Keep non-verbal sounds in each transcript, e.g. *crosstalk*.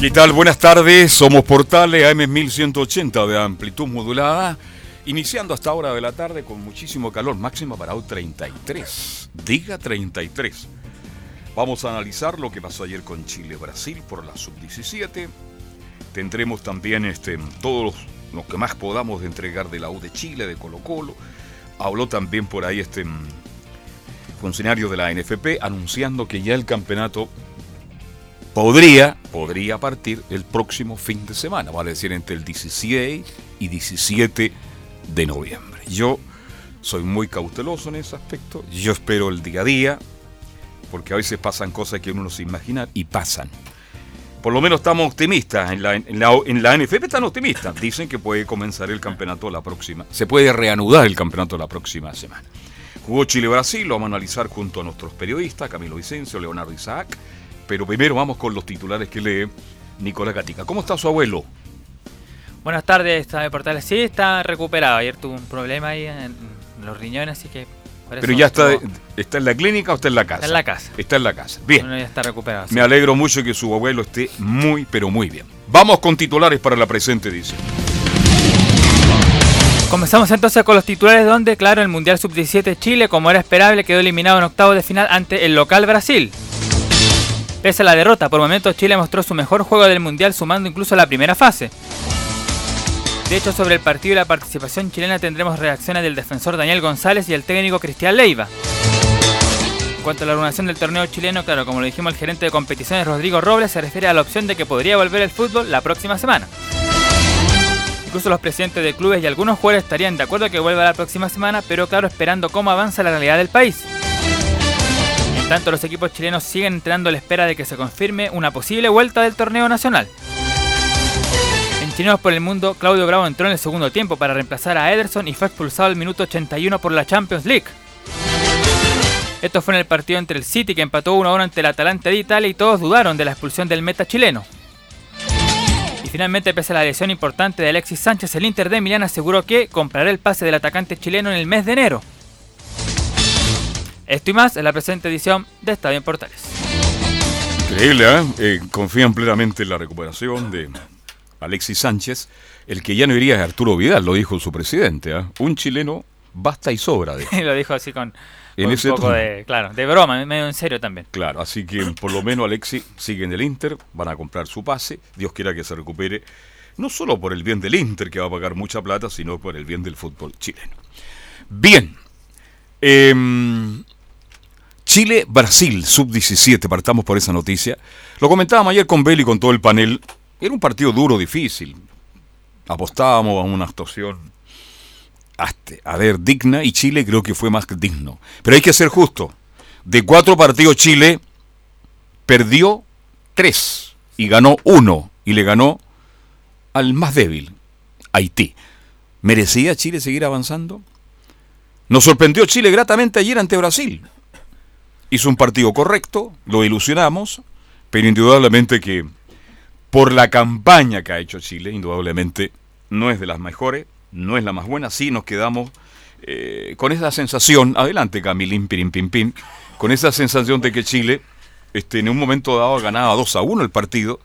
¿Qué tal? Buenas tardes, somos Portales AM 1180 de amplitud modulada, iniciando hasta hora de la tarde con muchísimo calor, máximo para hoy 33, diga 33. Vamos a analizar lo que pasó ayer con Chile-Brasil por la sub-17. Tendremos también este, todos los, que más podamos de entregar de la U de Chile, de Colo Colo. Habló también por ahí este funcionario de la NFP anunciando que ya el campeonato podría, podría partir el próximo fin de semana, vale decir entre el 16 y 17 de noviembre. Yo soy muy cauteloso en ese aspecto, yo espero el día a día, porque a veces pasan cosas que uno no se imagina y pasan. Por lo menos estamos optimistas, en la, en la, en la NFP están optimistas, dicen que puede comenzar el campeonato la próxima, se puede reanudar el campeonato la próxima semana. Jugó Chile-Brasil, lo vamos a analizar junto a nuestros periodistas, Camilo Vicencio, Leonardo Isaac, pero primero vamos con los titulares que lee Nicolás Gatica. ¿Cómo está su abuelo? Buenas tardes, está de Portales. Sí, está recuperado. Ayer tuvo un problema ahí en los riñones, así que. Pero ya está, está en la clínica o está en la casa? Está en la casa. Está en la casa. Bien. ya está recuperado. Me alegro mucho que su abuelo esté muy, pero muy bien. Vamos con titulares para la presente edición. Comenzamos entonces con los titulares donde, claro, el Mundial Sub-17 Chile, como era esperable, quedó eliminado en octavo de final ante el local Brasil. Pese a la derrota, por momentos Chile mostró su mejor juego del Mundial sumando incluso la primera fase. De hecho, sobre el partido y la participación chilena tendremos reacciones del defensor Daniel González y el técnico Cristian Leiva. En cuanto a la organización del torneo chileno, claro, como lo dijimos el gerente de competiciones Rodrigo Robles, se refiere a la opción de que podría volver el fútbol la próxima semana. Incluso los presidentes de clubes y algunos jugadores estarían de acuerdo que vuelva la próxima semana, pero claro, esperando cómo avanza la realidad del país tanto, los equipos chilenos siguen entrando a la espera de que se confirme una posible vuelta del torneo nacional. En Chilenos por el Mundo, Claudio Bravo entró en el segundo tiempo para reemplazar a Ederson y fue expulsado al minuto 81 por la Champions League. Esto fue en el partido entre el City que empató 1-1 ante el Atalanta de Italia y todos dudaron de la expulsión del meta chileno. Y finalmente, pese a la lesión importante de Alexis Sánchez, el Inter de Milán aseguró que comprará el pase del atacante chileno en el mes de enero. Esto y más en la presente edición de Estadio en Portales. Increíble, ¿eh? ¿eh? Confían plenamente en la recuperación de Alexis Sánchez. El que ya no iría es Arturo Vidal, lo dijo su presidente. ¿eh? Un chileno basta y sobra. De... *laughs* lo dijo así con, un poco de, claro, de broma, medio en serio también. Claro, así que por lo menos Alexis sigue en el Inter, van a comprar su pase, Dios quiera que se recupere, no solo por el bien del Inter, que va a pagar mucha plata, sino por el bien del fútbol chileno. Bien, eh, Chile-Brasil, sub-17, partamos por esa noticia. Lo comentábamos ayer con Beli y con todo el panel. Era un partido duro, difícil. Apostábamos a una actuación, a ver, digna, y Chile creo que fue más que digno. Pero hay que ser justo. De cuatro partidos Chile perdió tres y ganó uno. Y le ganó al más débil, Haití. ¿Merecía Chile seguir avanzando? Nos sorprendió Chile gratamente ayer ante Brasil hizo un partido correcto, lo ilusionamos, pero indudablemente que por la campaña que ha hecho Chile, indudablemente no es de las mejores, no es la más buena, sí nos quedamos eh, con esa sensación, adelante Camilín, pirim, pim, pim, con esa sensación de que Chile este, en un momento dado ganaba 2 a 1 el partido,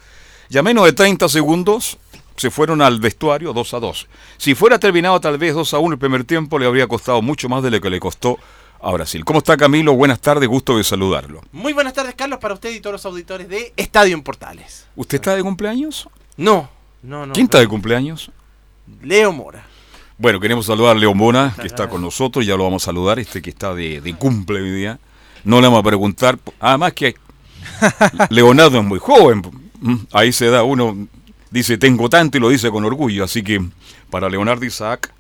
y a menos de 30 segundos se fueron al vestuario 2 a 2. Si fuera terminado tal vez 2 a 1 el primer tiempo, le habría costado mucho más de lo que le costó a Brasil. ¿Cómo está Camilo? Buenas tardes, gusto de saludarlo. Muy buenas tardes, Carlos, para usted y todos los auditores de Estadio en Portales. ¿Usted está de cumpleaños? No, no, no. ¿Quién está de cumpleaños? Leo Mora. Bueno, queremos saludar a Leo Mora, que está con nosotros, ya lo vamos a saludar, este que está de, de cumple hoy día. No le vamos a preguntar, además que *laughs* Leonardo es muy joven, mm, ahí se da uno, dice tengo tanto y lo dice con orgullo, así que para Leonardo Isaac,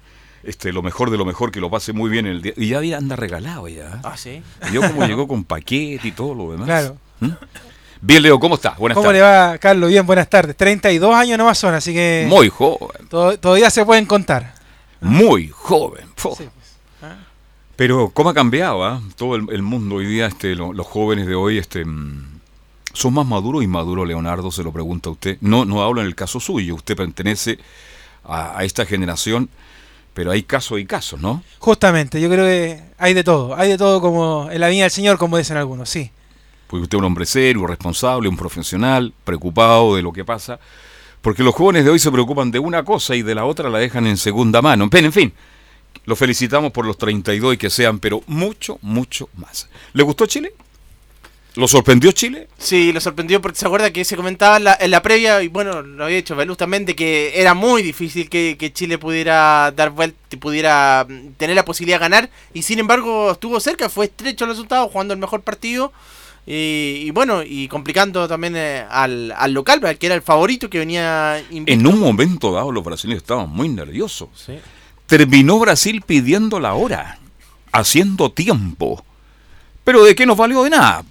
este, lo mejor de lo mejor, que lo pase muy bien en el día. Y ya anda regalado ya. Ah, sí. Yo como llegó con paquete y todo lo demás. Claro. ¿Mm? Bien, Leo, ¿cómo estás? Buenas ¿Cómo tardes. le va, Carlos? Bien, buenas tardes. 32 años nomás son, así que Muy joven, to- todavía se pueden contar. muy joven. Sí, pues. Ah. Pero cómo ha cambiado ah? todo el, el mundo hoy día, este, lo- los jóvenes de hoy, este, mm, son más maduros y maduro, Leonardo, se lo pregunta a usted. No, no hablo en el caso suyo, usted pertenece a, a esta generación, pero hay casos y casos, ¿no? Justamente, yo creo que hay de todo. Hay de todo como en la viña del Señor, como dicen algunos, sí. Porque usted es un hombre serio, responsable, un profesional, preocupado de lo que pasa. Porque los jóvenes de hoy se preocupan de una cosa y de la otra la dejan en segunda mano. En fin, los felicitamos por los 32 y que sean, pero mucho, mucho más. ¿Le gustó Chile? ¿Lo sorprendió Chile? Sí, lo sorprendió porque se acuerda que se comentaba en la, en la previa, y bueno, lo había dicho Veluz también, de que era muy difícil que, que Chile pudiera dar vuelta y pudiera mm, tener la posibilidad de ganar. Y sin embargo, estuvo cerca, fue estrecho el resultado, jugando el mejor partido. Y, y bueno, y complicando también eh, al, al local, que era el favorito que venía invicto. En un momento dado los brasileños estaban muy nerviosos. Sí. Terminó Brasil pidiendo la hora, haciendo tiempo. Pero ¿de qué nos valió de nada?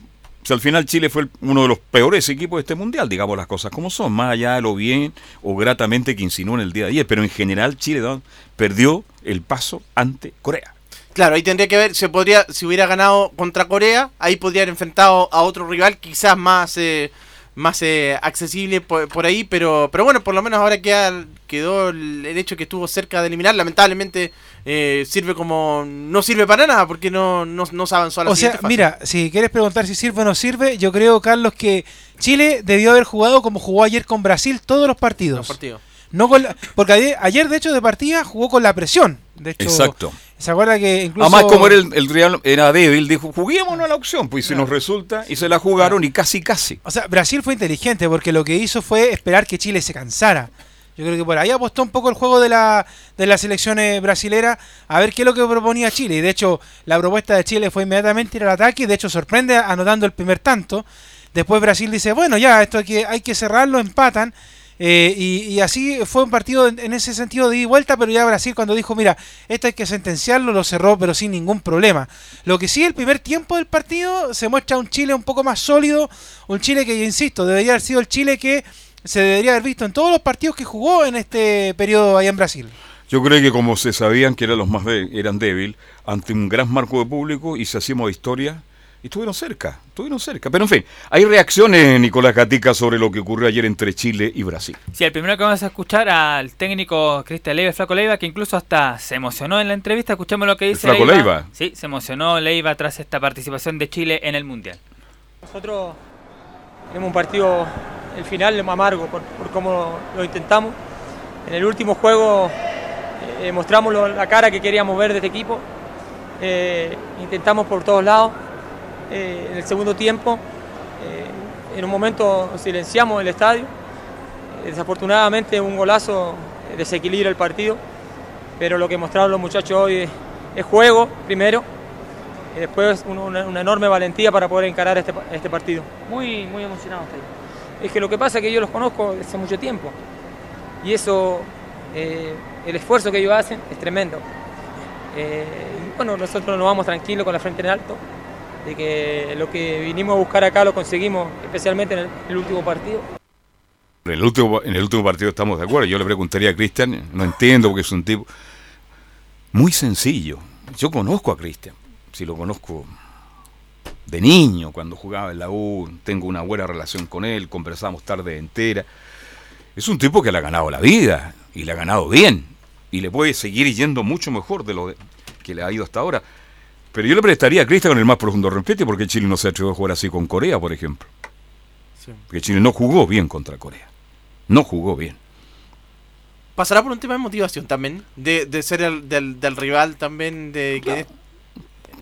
Al final Chile fue uno de los peores equipos de este mundial, digamos las cosas como son, más allá de lo bien o gratamente que insinuó en el día de ayer. Pero en general Chile perdió el paso ante Corea. Claro, ahí tendría que ver, se podría, si hubiera ganado contra Corea, ahí podría haber enfrentado a otro rival quizás más eh, más eh, accesible por, por ahí, pero pero bueno, por lo menos ahora queda, quedó el, hecho que estuvo cerca de eliminar, lamentablemente eh, sirve como, no sirve para nada, porque no, no, no se avanzó a la O sea, fase. mira, si quieres preguntar si sirve o no sirve, yo creo, Carlos, que Chile debió haber jugado como jugó ayer con Brasil todos los partidos. Los partidos. No con la- porque ayer, ayer, de hecho, de partida jugó con la presión. De hecho, Exacto. ¿Se acuerda que incluso... Además, como era el, el Real era débil, dijo, juguémonos a la opción, pues si nos resulta, y se la jugaron y casi casi. O sea, Brasil fue inteligente porque lo que hizo fue esperar que Chile se cansara. Yo creo que por ahí apostó un poco el juego de la, de la selección eh, brasilera a ver qué es lo que proponía Chile. Y de hecho, la propuesta de Chile fue inmediatamente ir al ataque. y De hecho, sorprende anotando el primer tanto. Después Brasil dice, bueno, ya, esto hay que, hay que cerrarlo, empatan. Eh, y, así fue un partido en, ese sentido de vuelta, pero ya Brasil cuando dijo, mira, esto hay que sentenciarlo, lo cerró, pero sin ningún problema. Lo que sí, el primer tiempo del partido se muestra un Chile un poco más sólido, un Chile que, yo insisto, debería haber sido el Chile que se debería haber visto en todos los partidos que jugó en este periodo allá en Brasil. Yo creo que como se sabían que eran los más de- eran débil ante un gran marco de público y se hacíamos historia, y estuvieron cerca, estuvieron cerca. Pero en fin, hay reacciones, Nicolás Gatica, sobre lo que ocurrió ayer entre Chile y Brasil. Sí, el primero que vamos a escuchar al técnico Cristian Leiva, Flaco Leiva, que incluso hasta se emocionó en la entrevista. Escuchemos lo que dice Flaco Leiva? Sí, se emocionó Leiva tras esta participación de Chile en el Mundial. Nosotros tenemos un partido, el final más amargo por, por cómo lo intentamos. En el último juego eh, mostramos lo- la cara que queríamos ver de este equipo. Eh, intentamos por todos lados. Eh, en el segundo tiempo, eh, en un momento silenciamos el estadio. Eh, desafortunadamente un golazo eh, desequilibra el partido. Pero lo que mostraron los muchachos hoy es, es juego, primero. Y después un- una, una enorme valentía para poder encarar este, este partido. Muy, muy emocionado estoy. Es que lo que pasa es que yo los conozco desde hace mucho tiempo. Y eso, eh, el esfuerzo que ellos hacen es tremendo. Eh, bueno, nosotros nos vamos tranquilos con la frente en alto, de que lo que vinimos a buscar acá lo conseguimos, especialmente en el, último partido. En el, último, en el último partido estamos de acuerdo. Yo le preguntaría a Cristian, no entiendo porque es un tipo muy sencillo. Yo conozco a Cristian, si lo conozco de niño, cuando jugaba en la U, tengo una buena relación con él, conversamos tarde entera. Es un tipo que le ha ganado la vida y le ha ganado bien y le puede seguir yendo mucho mejor de lo que le ha ido hasta ahora. Pero yo le prestaría a Cristian con el más profundo respeto porque Chile no se atrevió a jugar así con Corea, por ejemplo. Sí. Porque Chile no jugó bien contra Corea. No jugó bien. ¿Pasará por un tema de motivación también? De, de ser el, del, del rival también de que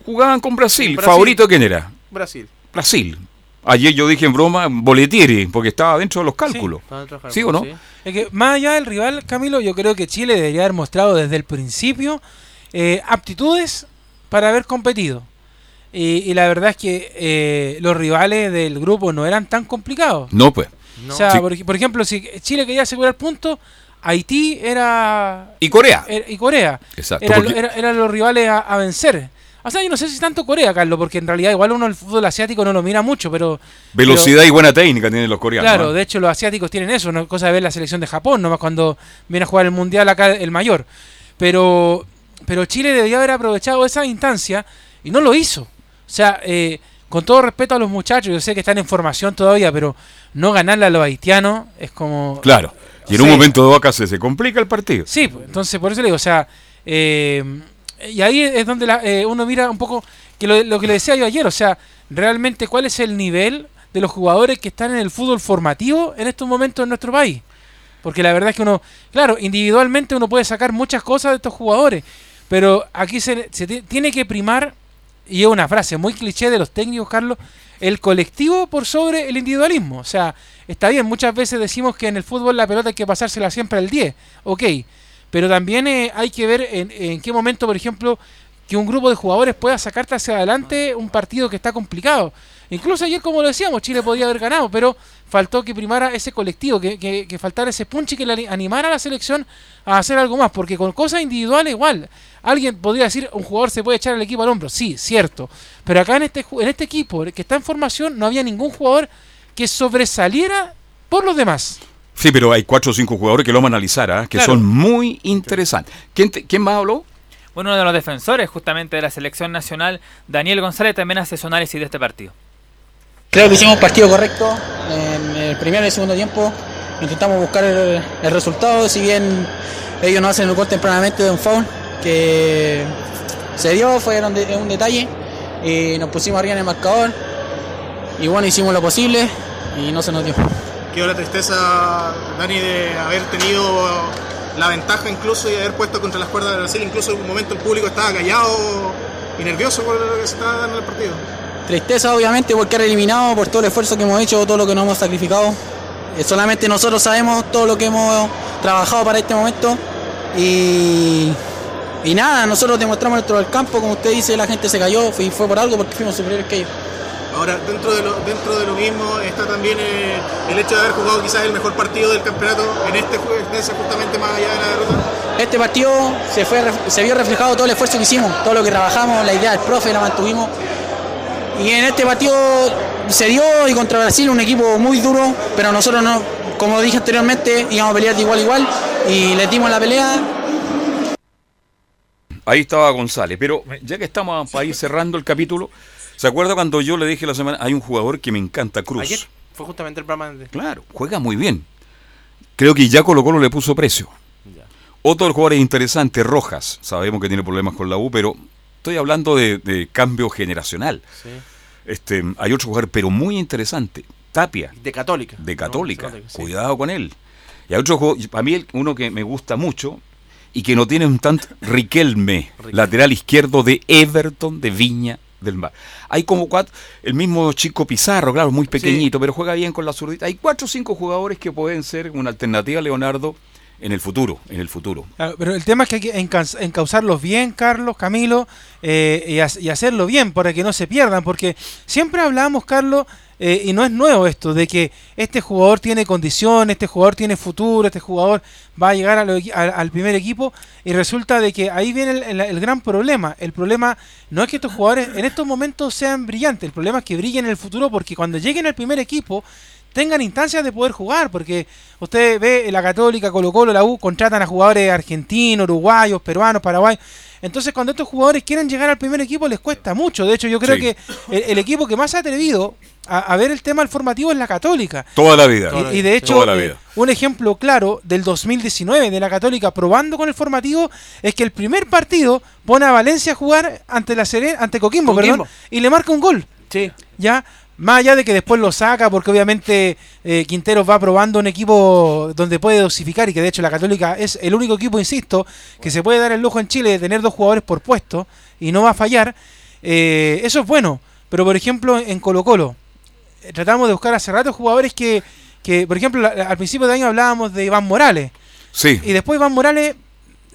Jugaban con Brasil. Brasil. ¿Favorito quién era? Brasil. Brasil. Ayer yo dije en broma Boletieri, porque estaba dentro de los cálculos. Trabajar, ¿Sí o no? Es que más allá del rival, Camilo, yo creo que Chile debería haber mostrado desde el principio eh, aptitudes para haber competido. Y, y la verdad es que eh, los rivales del grupo no eran tan complicados. No, pues. No. O sea, Sí. por, ej- por ejemplo, si Chile quería asegurar puntos, Haití era, Y Corea. era- y Corea Exacto. eran, porque- era- eran los rivales a, a vencer. O sea, yo no sé si tanto Corea, Carlos, porque en realidad igual uno el fútbol asiático no lo mira mucho, pero... velocidad y buena técnica tienen los coreanos. Claro, ¿eh? de hecho los asiáticos tienen eso, no cosa de ver la selección de Japón, nomás cuando viene a jugar el mundial acá el mayor. Pero, pero Chile debería haber aprovechado esa instancia y no lo hizo. O sea, eh, con todo respeto a los muchachos, yo sé que están en formación todavía, pero no ganarle a los haitianos es como... Claro. Y en un momento de vaca se, se complica el partido. Sí, pues, entonces por eso le digo, o sea, eh, y ahí es donde la- eh, uno mira un poco que lo, lo que le decía yo ayer, o sea, realmente cuál es el nivel de los jugadores que están en el fútbol formativo en estos momentos en nuestro país. Porque la verdad es que uno, claro, individualmente uno puede sacar muchas cosas de estos jugadores, pero aquí se, se ti- tiene que primar, y es una frase muy cliché de los técnicos, Carlos, el colectivo por sobre el individualismo. O sea, está bien, muchas veces decimos que en el fútbol la pelota hay que pasársela siempre al 10, ok, pero también eh, hay que ver en qué momento, por ejemplo, que un grupo de jugadores pueda sacarte hacia adelante un partido que está complicado. Incluso ayer, como lo decíamos, Chile podía haber ganado, pero faltó que primara ese colectivo, que, que, que faltara ese punch y que le ani- animara a la selección a hacer algo más, porque con cosas individuales igual. Alguien podría decir, un jugador se puede echar el equipo al hombro, sí, cierto. Pero acá en este, en este equipo que está en formación no había ningún jugador que sobresaliera por los demás. Sí, pero hay cuatro o cinco jugadores que lo vamos a analizar, ¿ah? que Claro. son muy interesantes. ¿Quién, te- ¿Quién más habló? Bueno, uno de los defensores justamente de la selección nacional, Daniel González, también hace su análisis de este partido. Creo que hicimos partido correcto en el primer y el segundo tiempo. Intentamos buscar el, el resultado, si bien ellos nos hacen el gol tempranamente de un foul que se dio, fue un, de- un detalle y nos pusimos arriba en el marcador y bueno, hicimos lo posible y no se nos dio. Quedó la tristeza, Dani, de haber tenido la ventaja incluso y haber puesto contra las cuerdas de Brasil. Incluso en un momento el público estaba callado y nervioso por lo que se estaba dando en el partido. Tristeza obviamente por quedar eliminado, por todo el esfuerzo que hemos hecho, todo lo que nos hemos sacrificado. Eh, solamente nosotros sabemos todo lo que hemos trabajado para este momento. Y, y nada, nosotros demostramos del campo, como usted dice, la gente se cayó y fue por algo porque fuimos superiores que ellos. Ahora, dentro de lo, dentro de lo mismo está también eh, el hecho de haber jugado quizás el mejor partido del campeonato en este jue- en ese justamente más allá de la derrota. Este partido se, fue, se vio reflejado todo el esfuerzo que hicimos, todo lo que trabajamos, la idea del profe la mantuvimos. Y en este partido se dio y contra Brasil un equipo muy duro, pero nosotros no, como dije anteriormente, íbamos a pelear de igual a igual y le dimos la pelea. Ahí estaba González. Pero ya que estamos para ir cerrando el capítulo, ¿se acuerda cuando yo le dije la semana, hay un jugador que me encanta, Cruz? Ayer fue justamente el programa de... Claro, juega muy bien. Creo que ya Colo Colo le puso precio. Otro jugadores interesantes, Rojas. Sabemos que tiene problemas con la U, pero estoy hablando de, de cambio generacional. Sí. Este, hay otro jugador, pero muy interesante, Tapia, De Católica. de ¿no? Católica. sí. Cuidado con él. Y hay otro jugador, para mí uno que me gusta mucho y que no tiene un tanto, Riquelme, lateral izquierdo de Everton de Viña del Mar. Hay como cuatro, el mismo chico Pizarro, claro, muy pequeñito, pero juega bien con la zurdita. Hay cuatro o cinco jugadores que pueden ser una alternativa a Leonardo en el futuro, en el futuro. Claro, pero el tema es que hay que encauzarlos bien, Carlos, Camilo, eh, y, ha- y hacerlo bien para que no se pierdan, porque siempre hablamos, Carlos, eh, y no es nuevo esto, de que este jugador tiene condición, este jugador tiene futuro, este jugador va a llegar al, primer equipo, y resulta de que ahí viene el, el- el gran problema. El problema no es que estos jugadores en estos momentos sean brillantes, el problema es que brillen en el futuro, porque cuando lleguen al primer equipo, tengan instancias de poder jugar, porque usted ve la Católica, Colo Colo, la U, contratan a jugadores argentinos, uruguayos, peruanos, paraguayos. Entonces cuando estos jugadores quieren llegar al primer equipo les cuesta mucho. De hecho yo creo Sí. que el, el equipo que más ha atrevido a, a ver el tema del formativo es la Católica. Toda la vida. Y, y de hecho, Toda la eh, vida. un ejemplo claro del 2019 de la Católica probando con el formativo es que el primer partido pone a Valencia a jugar ante la Serena, ante Coquimbo, Coquimbo. perdón, y le marca un gol. Sí. ¿ya? Más allá de que después lo saca, porque obviamente eh, Quinteros va probando un equipo donde puede dosificar y que de hecho la Católica es el único equipo, insisto, que se puede dar el lujo en Chile de tener dos jugadores por puesto y no va a fallar. Eh, eso es bueno, pero por ejemplo en Colo Colo tratamos de buscar hace rato jugadores que, que por ejemplo, la- al principio de año hablábamos de Iván Morales Sí. y después Iván Morales,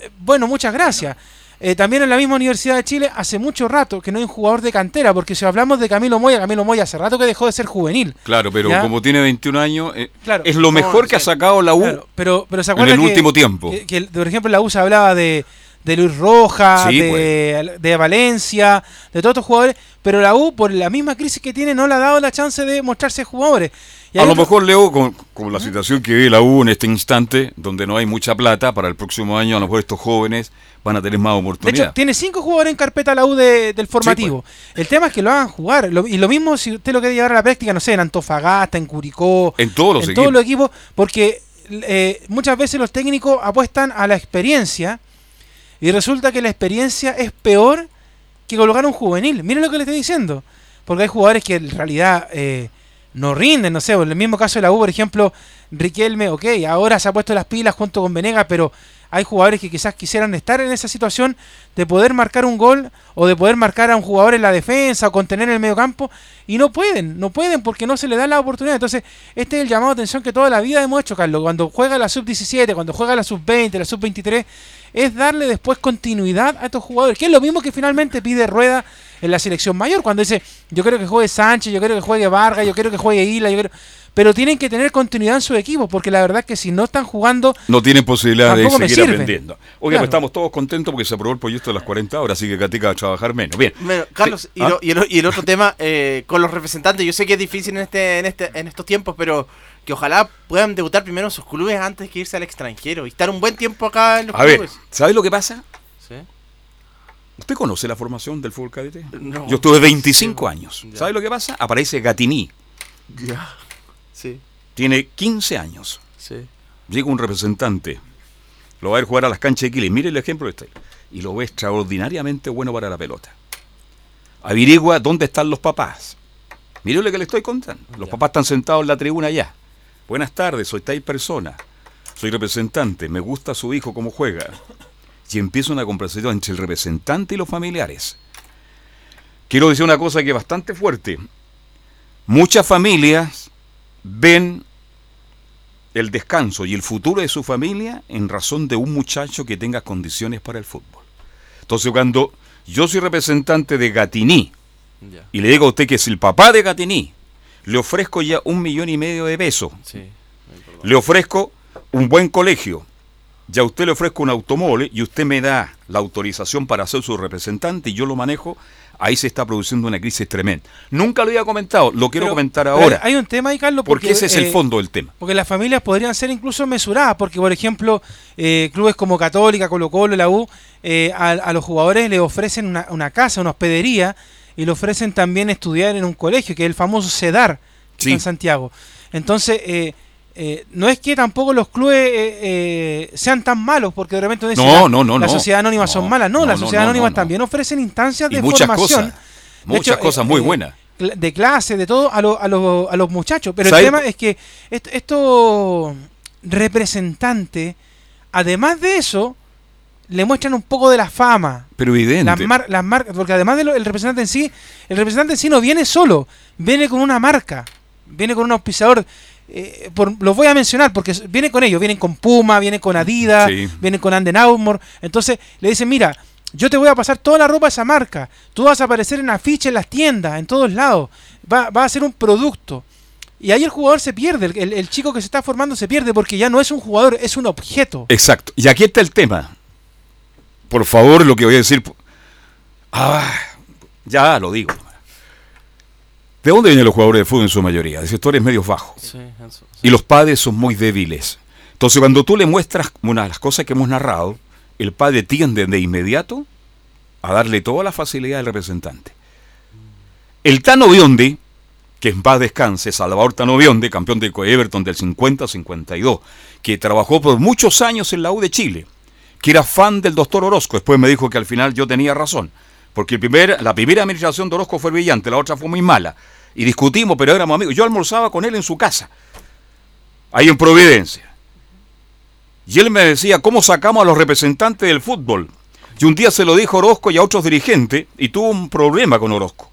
eh, bueno, muchas gracias. Eh, también en la misma Universidad de Chile hace mucho rato que no hay un jugador de cantera, porque si hablamos de Camilo Moya, Camilo Moya hace rato que dejó de ser juvenil. Claro, pero ¿Ya? como tiene 21 años, eh, Claro. es lo mejor que ha sacado la U Claro, pero, pero se en el que- último tiempo. Que, que, por ejemplo, la U se hablaba de, de Luis Rojas, Sí, de, de Valencia, de todos estos jugadores, pero la U, por la misma crisis que tiene, no le ha dado la chance de mostrarse jugadores. Y A lo otro- mejor, Leo, con, con la situación que vive la U en este instante, donde no hay mucha plata, para el próximo año a lo mejor estos jóvenes van a tener más De oportunidad. hecho, tiene cinco jugadores en carpeta la U de- del formativo. El tema es que lo hagan jugar. Lo- y lo mismo si usted lo quiere llevar a la práctica, no sé, en Antofagasta, en Curicó, en todos los en equipos. todos los equipos, porque eh, muchas veces los técnicos apuestan a la experiencia y resulta que la experiencia es peor que colocar un juvenil. Miren lo que le estoy diciendo. Porque hay jugadores que en realidad eh, no rinden, no sé, en el mismo caso de la U, por ejemplo, Riquelme, ok, ahora se ha puesto las pilas junto con Venegas, pero hay jugadores que quizás quisieran estar en esa situación de poder marcar un gol o de poder marcar a un jugador en la defensa o contener en el medio campo y no pueden, no pueden porque no se le da la oportunidad. Entonces, este es el llamado de atención que toda la vida hemos hecho, Carlos. Cuando juega la sub-17, cuando juega la sub-20, la sub-23, es darle después continuidad a estos jugadores, que es lo mismo que finalmente pide Rueda en la selección mayor, cuando dice, yo quiero que juegue Sánchez, yo quiero que juegue Vargas, yo quiero que juegue Isla, yo quiero... pero tienen que tener continuidad en su equipo, porque la verdad que si no están jugando, No tienen posibilidad de seguir aprendiendo. Oye, Claro. pues estamos todos contentos porque se aprobó el proyecto de las 40 horas, así que Katica va a trabajar menos. Bien. Bueno, Carlos, Sí. y, ¿Ah? lo- y el, y el otro tema eh, con los representantes, yo sé que es difícil en este, en este, en estos tiempos, pero que ojalá puedan debutar primero en sus clubes antes que irse al extranjero y estar un buen tiempo acá en los A ver, clubes. ¿sabes lo que pasa? Sí. ¿Usted conoce la formación del fútbol cadete? No. Yo estuve 25 años. Ya. ¿Sabe lo que pasa? Aparece Gatini. Ya. Sí, Tiene 15 años. sí. Llega un representante. Lo va a ver jugar a las canchas de Quilín. Mire el ejemplo de este. Y lo ve extraordinariamente bueno para la pelota. Averigua dónde están los papás. Mire lo que le estoy contando. Los Ya. papás están sentados en la tribuna allá. Buenas tardes, soy tal persona. Soy representante. Me gusta su hijo cómo juega. Y empieza una conversación entre el representante y los familiares. Quiero decir una cosa que es bastante fuerte. Muchas familias ven el descanso y el futuro de su familia en razón de un muchacho que tenga condiciones para el fútbol. Entonces, cuando yo soy representante de Gatiní y le digo a usted que es el papá de Gatiní, le ofrezco ya un millón y medio de pesos, Sí. le ofrezco un buen colegio, ya a usted le ofrezco un automóvil y usted me da la autorización para ser su representante y yo lo manejo, ahí se está produciendo una crisis tremenda. Nunca lo había comentado, lo quiero Pero- comentar ahora, Hay un tema ahí, Carlos, porque ese es el eh, fondo del tema. Porque las familias podrían ser incluso mesuradas, porque por ejemplo, eh, clubes como Católica, Colo Colo, la U, eh, a, a los jugadores le ofrecen una, una casa, una hospedería, y le ofrecen también estudiar en un colegio, que es el famoso CEDAR, Sí. en Santiago. Entonces, eh, eh, no es que tampoco los clubes eh, eh, sean tan malos, porque de repente uno dice, No, "La- no, no, las sociedades anónimas son malas. No, las sociedades anónimas también ofrecen instancias Y de muchas formación. cosas, De muchas hecho, cosas eh, muy eh, buenas. de clase, de todo, a, lo- a, lo- a los muchachos. Pero el tema es que est- estos representantes, además de eso, le muestran un poco de la fama. Pero evidente. Las, mar- las marcas, porque además del representante en sí, el representante en sí no viene solo, viene con una marca, viene con un auspiciador. eh, por- los voy a mencionar porque viene con ellos, vienen con Puma, vienen con Adidas, Sí. vienen con Anden Armour. Entonces le dicen, mira, yo te voy a pasar toda la ropa de esa marca, tú vas a aparecer en afiches en las tiendas, en todos lados, va, va a ser un producto. Y ahí el jugador se pierde, el- el chico que se está formando se pierde porque ya no es un jugador, es un objeto. Exacto. Y aquí está el tema. Por favor, lo que voy a decir. Ah, ya lo digo. ¿De dónde vienen los jugadores de fútbol en su mayoría? De sectores medios bajos. Sí, eso, sí. Y los padres son muy débiles. Entonces, cuando tú le muestras una de las cosas que hemos narrado, el padre tiende de inmediato a darle toda la facilidad al representante. El Tano Biondi, que en paz descanse, Salvador Tano Biondi, campeón de Everton del 50-52, que trabajó por muchos años en la U de Chile, que era fan del doctor Orozco, después me dijo que al final yo tenía razón, porque el la primera administración de Orozco fue brillante, la otra fue muy mala, y discutimos, pero éramos amigos. Yo almorzaba con él en su casa, ahí en Providencia. Y él me decía, ¿cómo sacamos a los representantes del fútbol? Y un día se lo dijo Orozco y a otros dirigentes, y tuvo un problema con Orozco.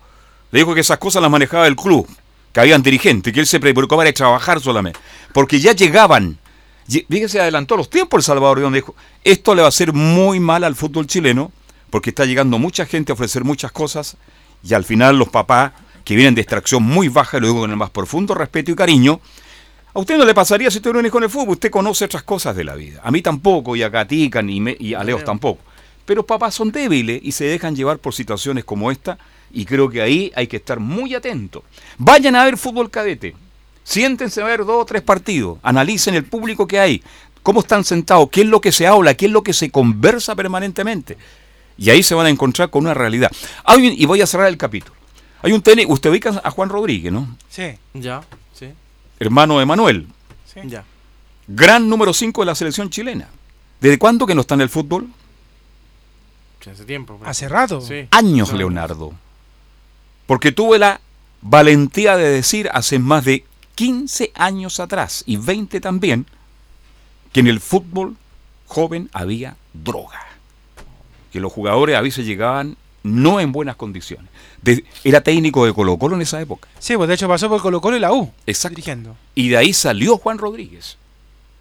Le dijo que esas cosas las manejaba el club, que habían dirigentes, que él se preocupaba de trabajar solamente. Porque ya llegaban. Fíjese, adelantó los tiempos el Salvador donde dijo, esto le va a hacer muy mal al fútbol chileno, porque está llegando mucha gente a ofrecer muchas cosas, y al final los papás, que vienen de extracción muy baja, y lo digo con el más profundo respeto y cariño, a usted no le pasaría si tuviera un hijo en el fútbol, usted conoce otras cosas de la vida. A mí tampoco, y a Gatica, ni me- y a Leos tampoco. Pero papás son débiles y se dejan llevar por situaciones como esta, y creo que ahí hay que estar muy atentos. Vayan a ver fútbol cadete, siéntense a ver dos o tres partidos, analicen el público que hay, cómo están sentados, qué es lo que se habla, qué es lo que se conversa permanentemente. Y ahí se van a encontrar con una realidad. Hay un- y voy a cerrar el capítulo. Hay un técnico, usted ubica a Juan Rodríguez, ¿no? Sí, Ya, sí, Hermano de Manuel. sí. ya. Gran número 5 de la selección chilena. ¿Desde cuándo que no está en el fútbol? Hace tiempo. pero- Hace rato. Sí. Años. Leonardo. Porque tuve la valentía de decir hace más de 15 años atrás, y 20 también, que en el fútbol joven había droga. Que los jugadores a veces llegaban no en buenas condiciones. De- era técnico de Colo Colo en esa época. Sí, pues de hecho pasó por Colo Colo y la U. Exacto. Dirigiendo. Y de ahí salió Juan Rodríguez.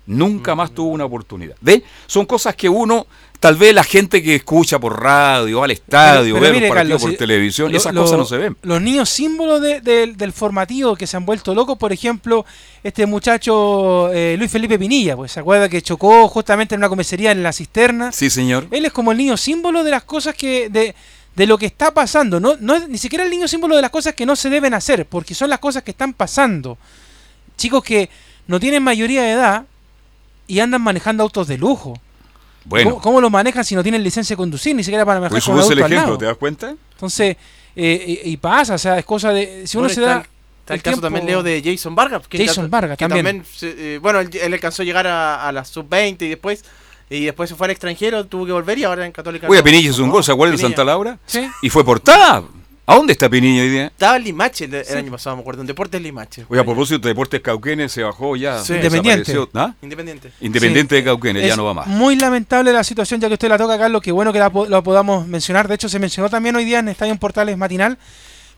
Nunca más tuvo una oportunidad. ¿Ve? Son cosas que uno, tal vez la gente que escucha por radio, va al estadio, Pero- pero ve mire, los partidos Carlos, por si- televisión, lo- esas lo- cosas no se ven. Los niños símbolos de- de- del formativo que se han vuelto locos, por ejemplo, este muchacho eh, Luis Felipe Pinilla, pues se acuerda que chocó justamente en una comisaría en la cisterna. Sí, señor. Él es como el niño símbolo de las cosas que. de, de lo que está pasando. No, no es ni siquiera el niño símbolo de las cosas que no se deben hacer, porque son las cosas que están pasando. Chicos que no tienen mayoría de edad y andan manejando autos de lujo. Bueno, ¿Cómo, cómo lo manejan si no tienen licencia de conducir? Ni siquiera para manejar pues con un el auto al ejemplo, lado? ¿te das cuenta? Entonces, eh, y, y pasa, o sea, es cosa de. Si uno Bueno, se está da. el- Está el, el caso tiempo- también, Leo, de Jason Vargas. Que Jason Vargas, que también. se- eh, bueno, él, él alcanzó a llegar a, a la sub-20 y después y después se fue al extranjero, tuvo que volver y ahora en Católica. Oye, no- Pinilla hizo un gol, ¿se acuerdan de. Santa Laura? Sí. Y fue portada. ¿A dónde está Pinilla hoy día? Estaba en Limache el, el año pasado, me acuerdo, en Deportes Limache. Oye, a propósito de Deportes Cauquenes, se bajó ya. Sí. Independiente. ¿Ah? Independiente. Independiente Sí. de Cauquenes, ya no va más. Muy lamentable la situación, ya que usted la toca, Carlos. Qué bueno que la, po- la podamos mencionar. De hecho, se mencionó también hoy día en Estadio en Portales Matinal.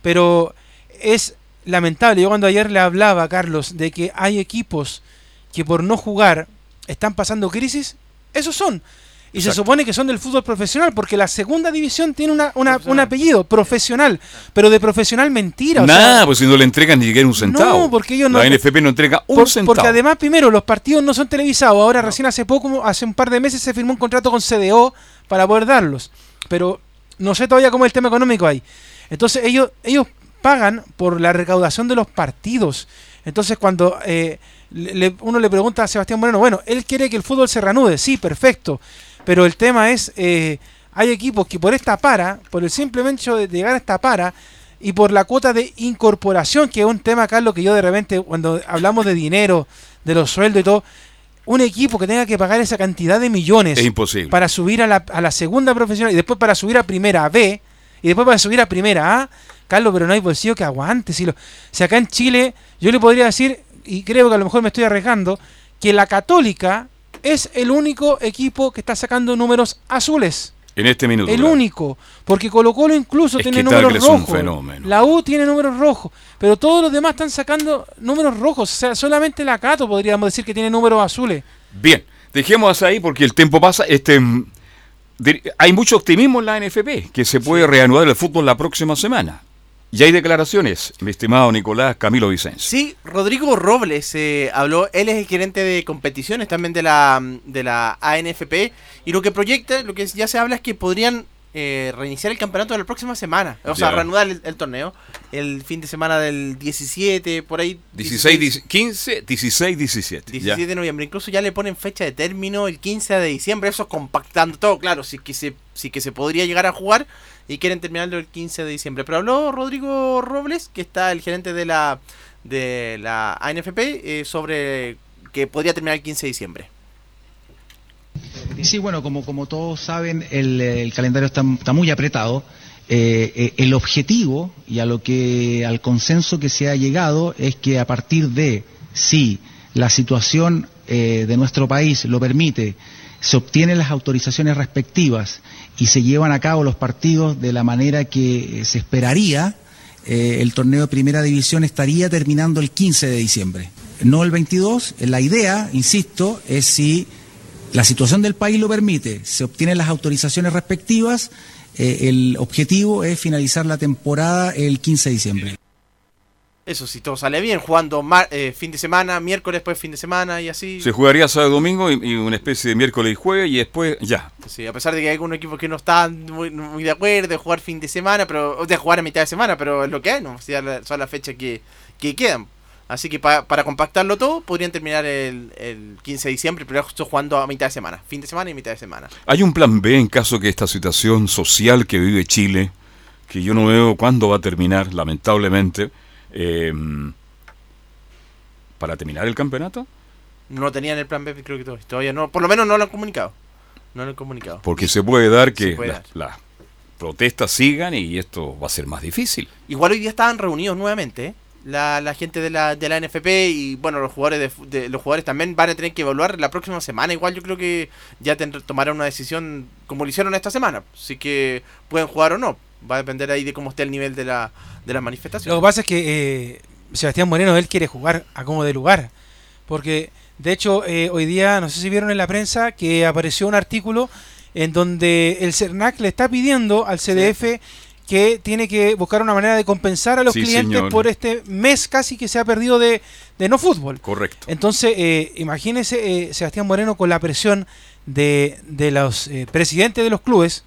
Pero es lamentable. Yo cuando ayer le hablaba a Carlos de que hay equipos que por no jugar están pasando crisis, esos son. Y se supone que son del fútbol profesional, porque la segunda división tiene una, una- un apellido, profesional, pero de profesional mentira. sea, Nada, pues si no le entregan ni siquiera un centavo. No, porque ellos no- La NFP no entrega un Por- centavo. Porque además, primero, los partidos no son televisados. Ahora, recién hace poco, hace un par de meses, se firmó un contrato con CDO para poder darlos. Pero no sé todavía cómo es el tema económico ahí. Entonces, ellos, ellos pagan por la recaudación de los partidos. Entonces, cuando eh, le- uno le pregunta a Sebastián Moreno, bueno, él quiere que el fútbol se reanude. Sí, perfecto. Pero el tema es, eh, hay equipos que por esta para, por el simple hecho de llegar a esta para, y por la cuota de incorporación, que es un tema, Carlos, que yo de repente, cuando hablamos de dinero, de los sueldos y todo, un equipo que tenga que pagar esa cantidad de millones Es imposible. para subir a la, a la segunda profesional y después para subir a primera B y después para subir a primera A, Carlos, pero no hay bolsillo que aguante. Si, lo, si acá en Chile, yo le podría decir, y creo que a lo mejor me estoy arriesgando, que la Católica es el único equipo que está sacando números azules. En este minuto. El claro. único. Porque Colo Colo incluso Es tiene números rojos. fenómeno. La U tiene números rojos. Pero todos los demás están sacando números rojos. O sea, solamente la Cato podríamos decir que tiene números azules. Bien, dejemos ahí porque el tiempo pasa. Este, mm, hay mucho optimismo en la NFP, que se puede reanudar el fútbol la próxima semana. Y hay declaraciones, mi estimado Nicolás Camilo Vicencio. Sí, Rodrigo Robles eh, habló, él es el gerente de competiciones también de la, de la ANFP y lo que proyecta, lo que ya se habla es que podrían eh, reiniciar el campeonato la próxima semana, o sea, Ya. reanudar el, el torneo, el fin de semana del 17, por ahí. 16, 16, 15, 16, 17. 17 de noviembre, incluso ya le ponen fecha de término el 15 de diciembre, eso compactando todo, claro, sí que se, sí que se podría llegar a jugar y quieren terminarlo el 15 de diciembre. Pero habló Rodrigo Robles, que está el gerente de la de la ANFP, eh, sobre que podría terminar el 15 de diciembre. Sí, bueno, como, como todos saben, el, calendario está, está muy apretado. eh, eh, el objetivo y a lo que al consenso que se ha llegado es que a partir de si la situación eh, de nuestro país lo permite, se obtienen las autorizaciones respectivas y se llevan a cabo los partidos de la manera que se esperaría, el torneo de primera división estaría terminando el 15 de diciembre, no el 22. La idea, insisto, es si la situación del país lo permite, se obtienen las autorizaciones respectivas, eh, el objetivo es finalizar la temporada el 15 de diciembre. Eso si todo sale bien, jugando eh, fin de semana, miércoles, después fin de semana y así. Se jugaría sábado y domingo y, una especie de miércoles y jueves y después ya. Sí, a pesar de que hay algunos equipos que no están muy, de acuerdo de jugar fin de semana, pero de jugar a mitad de semana, pero es lo que hay, ¿no? O sea, son las fechas que, que quedan. Así que para compactarlo todo, podrían terminar el, el 15 de diciembre, pero estoy jugando a mitad de semana, fin de semana y mitad de semana. ¿Hay un plan B en caso que esta situación social que vive Chile, que yo no veo cuándo va a terminar, lamentablemente, em, para terminar el campeonato? No tenían el plan B, creo que todavía no, por lo menos no lo han comunicado. No lo han comunicado. Porque se puede dar que las protestas sigan y esto va a ser más difícil. Igual hoy día estaban reunidos nuevamente, ¿eh? la, la gente de la, de la NFP y bueno, los jugadores de, los jugadores también van a tener que evaluar la próxima semana. Igual yo creo que ya tomarán una decisión como lo hicieron esta semana. Así que pueden jugar o no. Va a depender ahí de cómo esté el nivel de la, de la manifestación. Lo que pasa es que eh, Sebastián Moreno, él quiere jugar a como de lugar. Porque, de hecho, eh, hoy día, no sé si vieron en la prensa, que apareció un artículo en donde el CERNAC le está pidiendo al CDF que tiene que buscar una manera de compensar a los clientes por este mes casi que se ha perdido de, no fútbol. Correcto. Entonces, eh, imagínese eh, Sebastián Moreno con la presión de, de los eh, presidentes de los clubes,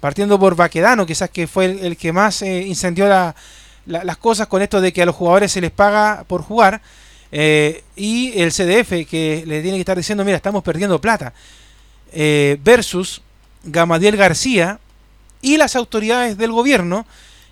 partiendo por Baquedano, quizás que fue el, que más incendió las cosas con esto de que a los jugadores se les paga por jugar, y el CDF que le tiene que estar diciendo, mira, estamos perdiendo plata, versus Gamadiel García, y las autoridades del gobierno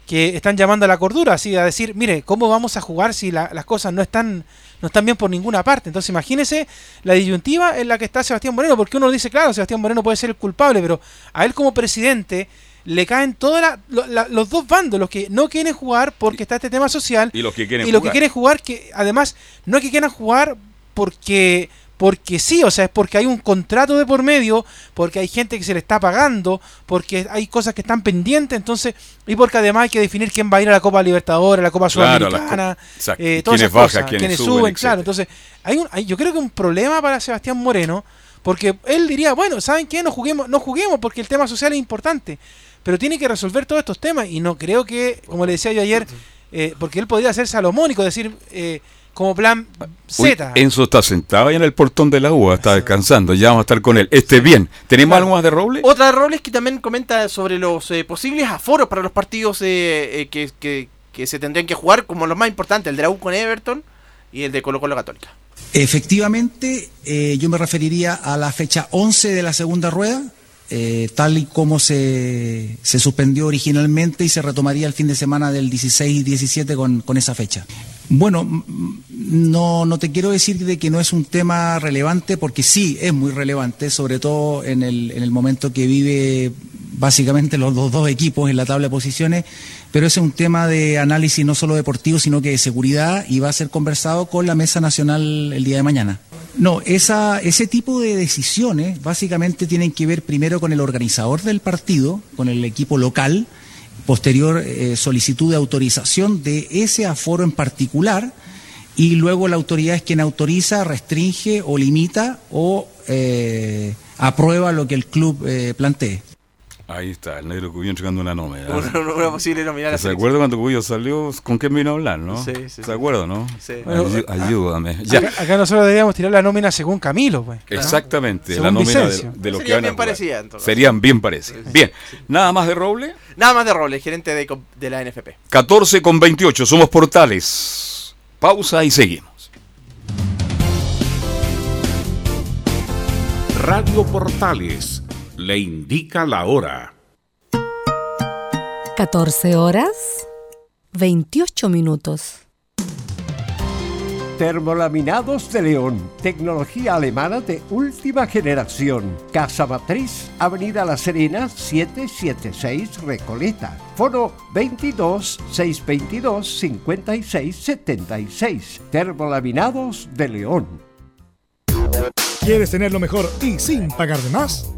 que están llamando a la cordura, así a decir, mire, ¿cómo vamos a jugar si las cosas no están, no están bien por ninguna parte? Entonces imagínese la disyuntiva en la que está Sebastián Moreno, porque uno dice, claro, Sebastián Moreno puede ser el culpable, pero a él como presidente le caen todos los dos bandos, los que no quieren jugar porque está este tema social y los que quieren y los que quieren jugar, que además no es que quieran jugar porque porque sí, o sea, es porque hay un contrato de por medio, porque hay gente que se le está pagando, porque hay cosas que están pendientes, entonces, y porque además hay que definir quién va a ir a la Copa Libertadores, a la Copa Sudamericana, eh, todas esas cosas, quiénes, suben, claro, entonces, hay un, yo creo que un problema para Sebastián Moreno, porque él diría, bueno, ¿saben qué? No juguemos, no juguemos porque el tema social es importante, pero tiene que resolver todos estos temas, y no creo que, como le decía yo ayer, eh, porque él podría ser salomónico, decir, eh, como plan Z. Enzo está sentado ahí en el portón de la UA, está descansando, ya vamos a estar con él. Este bien, ¿tenemos algo más de Robles? Otra de Robles que también comenta sobre los eh, posibles aforos para los partidos eh, eh, que, se tendrían que jugar, como los más importantes, el de la U con Everton y el de Colo Colo Católica. Efectivamente, yo me referiría a la fecha 11 de la segunda rueda, tal y como se, se, suspendió originalmente y se retomaría el fin de semana del 16 y 17 con, con esa fecha. Bueno, no, no te quiero decir de que no es un tema relevante, porque sí es muy relevante, sobre todo en el, en el momento que vive básicamente los dos, equipos en la tabla de posiciones, pero ese es un tema de análisis no solo deportivo, sino que de seguridad y va a ser conversado con la Mesa Nacional el día de mañana. No, esa, ese tipo de decisiones básicamente tienen que ver primero con el organizador del partido, con el equipo local, posterior eh, solicitud de autorización de ese aforo en particular y luego la autoridad es quien autoriza, restringe o limita o eh, aprueba lo que el club eh, plantee. Ahí está, el negro Cubillo entregando una nómina. *laughs* Una, posible nómina. ¿Se acuerda cuando Cubillo salió? ¿Con qué vino a hablar, no? Sí, sí. ¿Se acuerda, no? Sí. ayúdame. Acá, nosotros deberíamos tirar la nómina según Camilo, pues. Exactamente, la nómina de, de lo que van bien parecida, entonces. Serían bien parecidas. Bien, ¿nada más de Roble? Nada más de Roble, gerente de, de la NFP. 14 con 28, somos portales. Pausa y seguimos. Radio Portales le indica la hora. 14 horas 28 minutos. Termolaminados de León, tecnología alemana de última generación. Casa Matriz, Avenida La Serena, 776 Recoleta. Foro 22 622 56 76. Termolaminados de León. ¿Quieres tener lo mejor y sin pagar de más?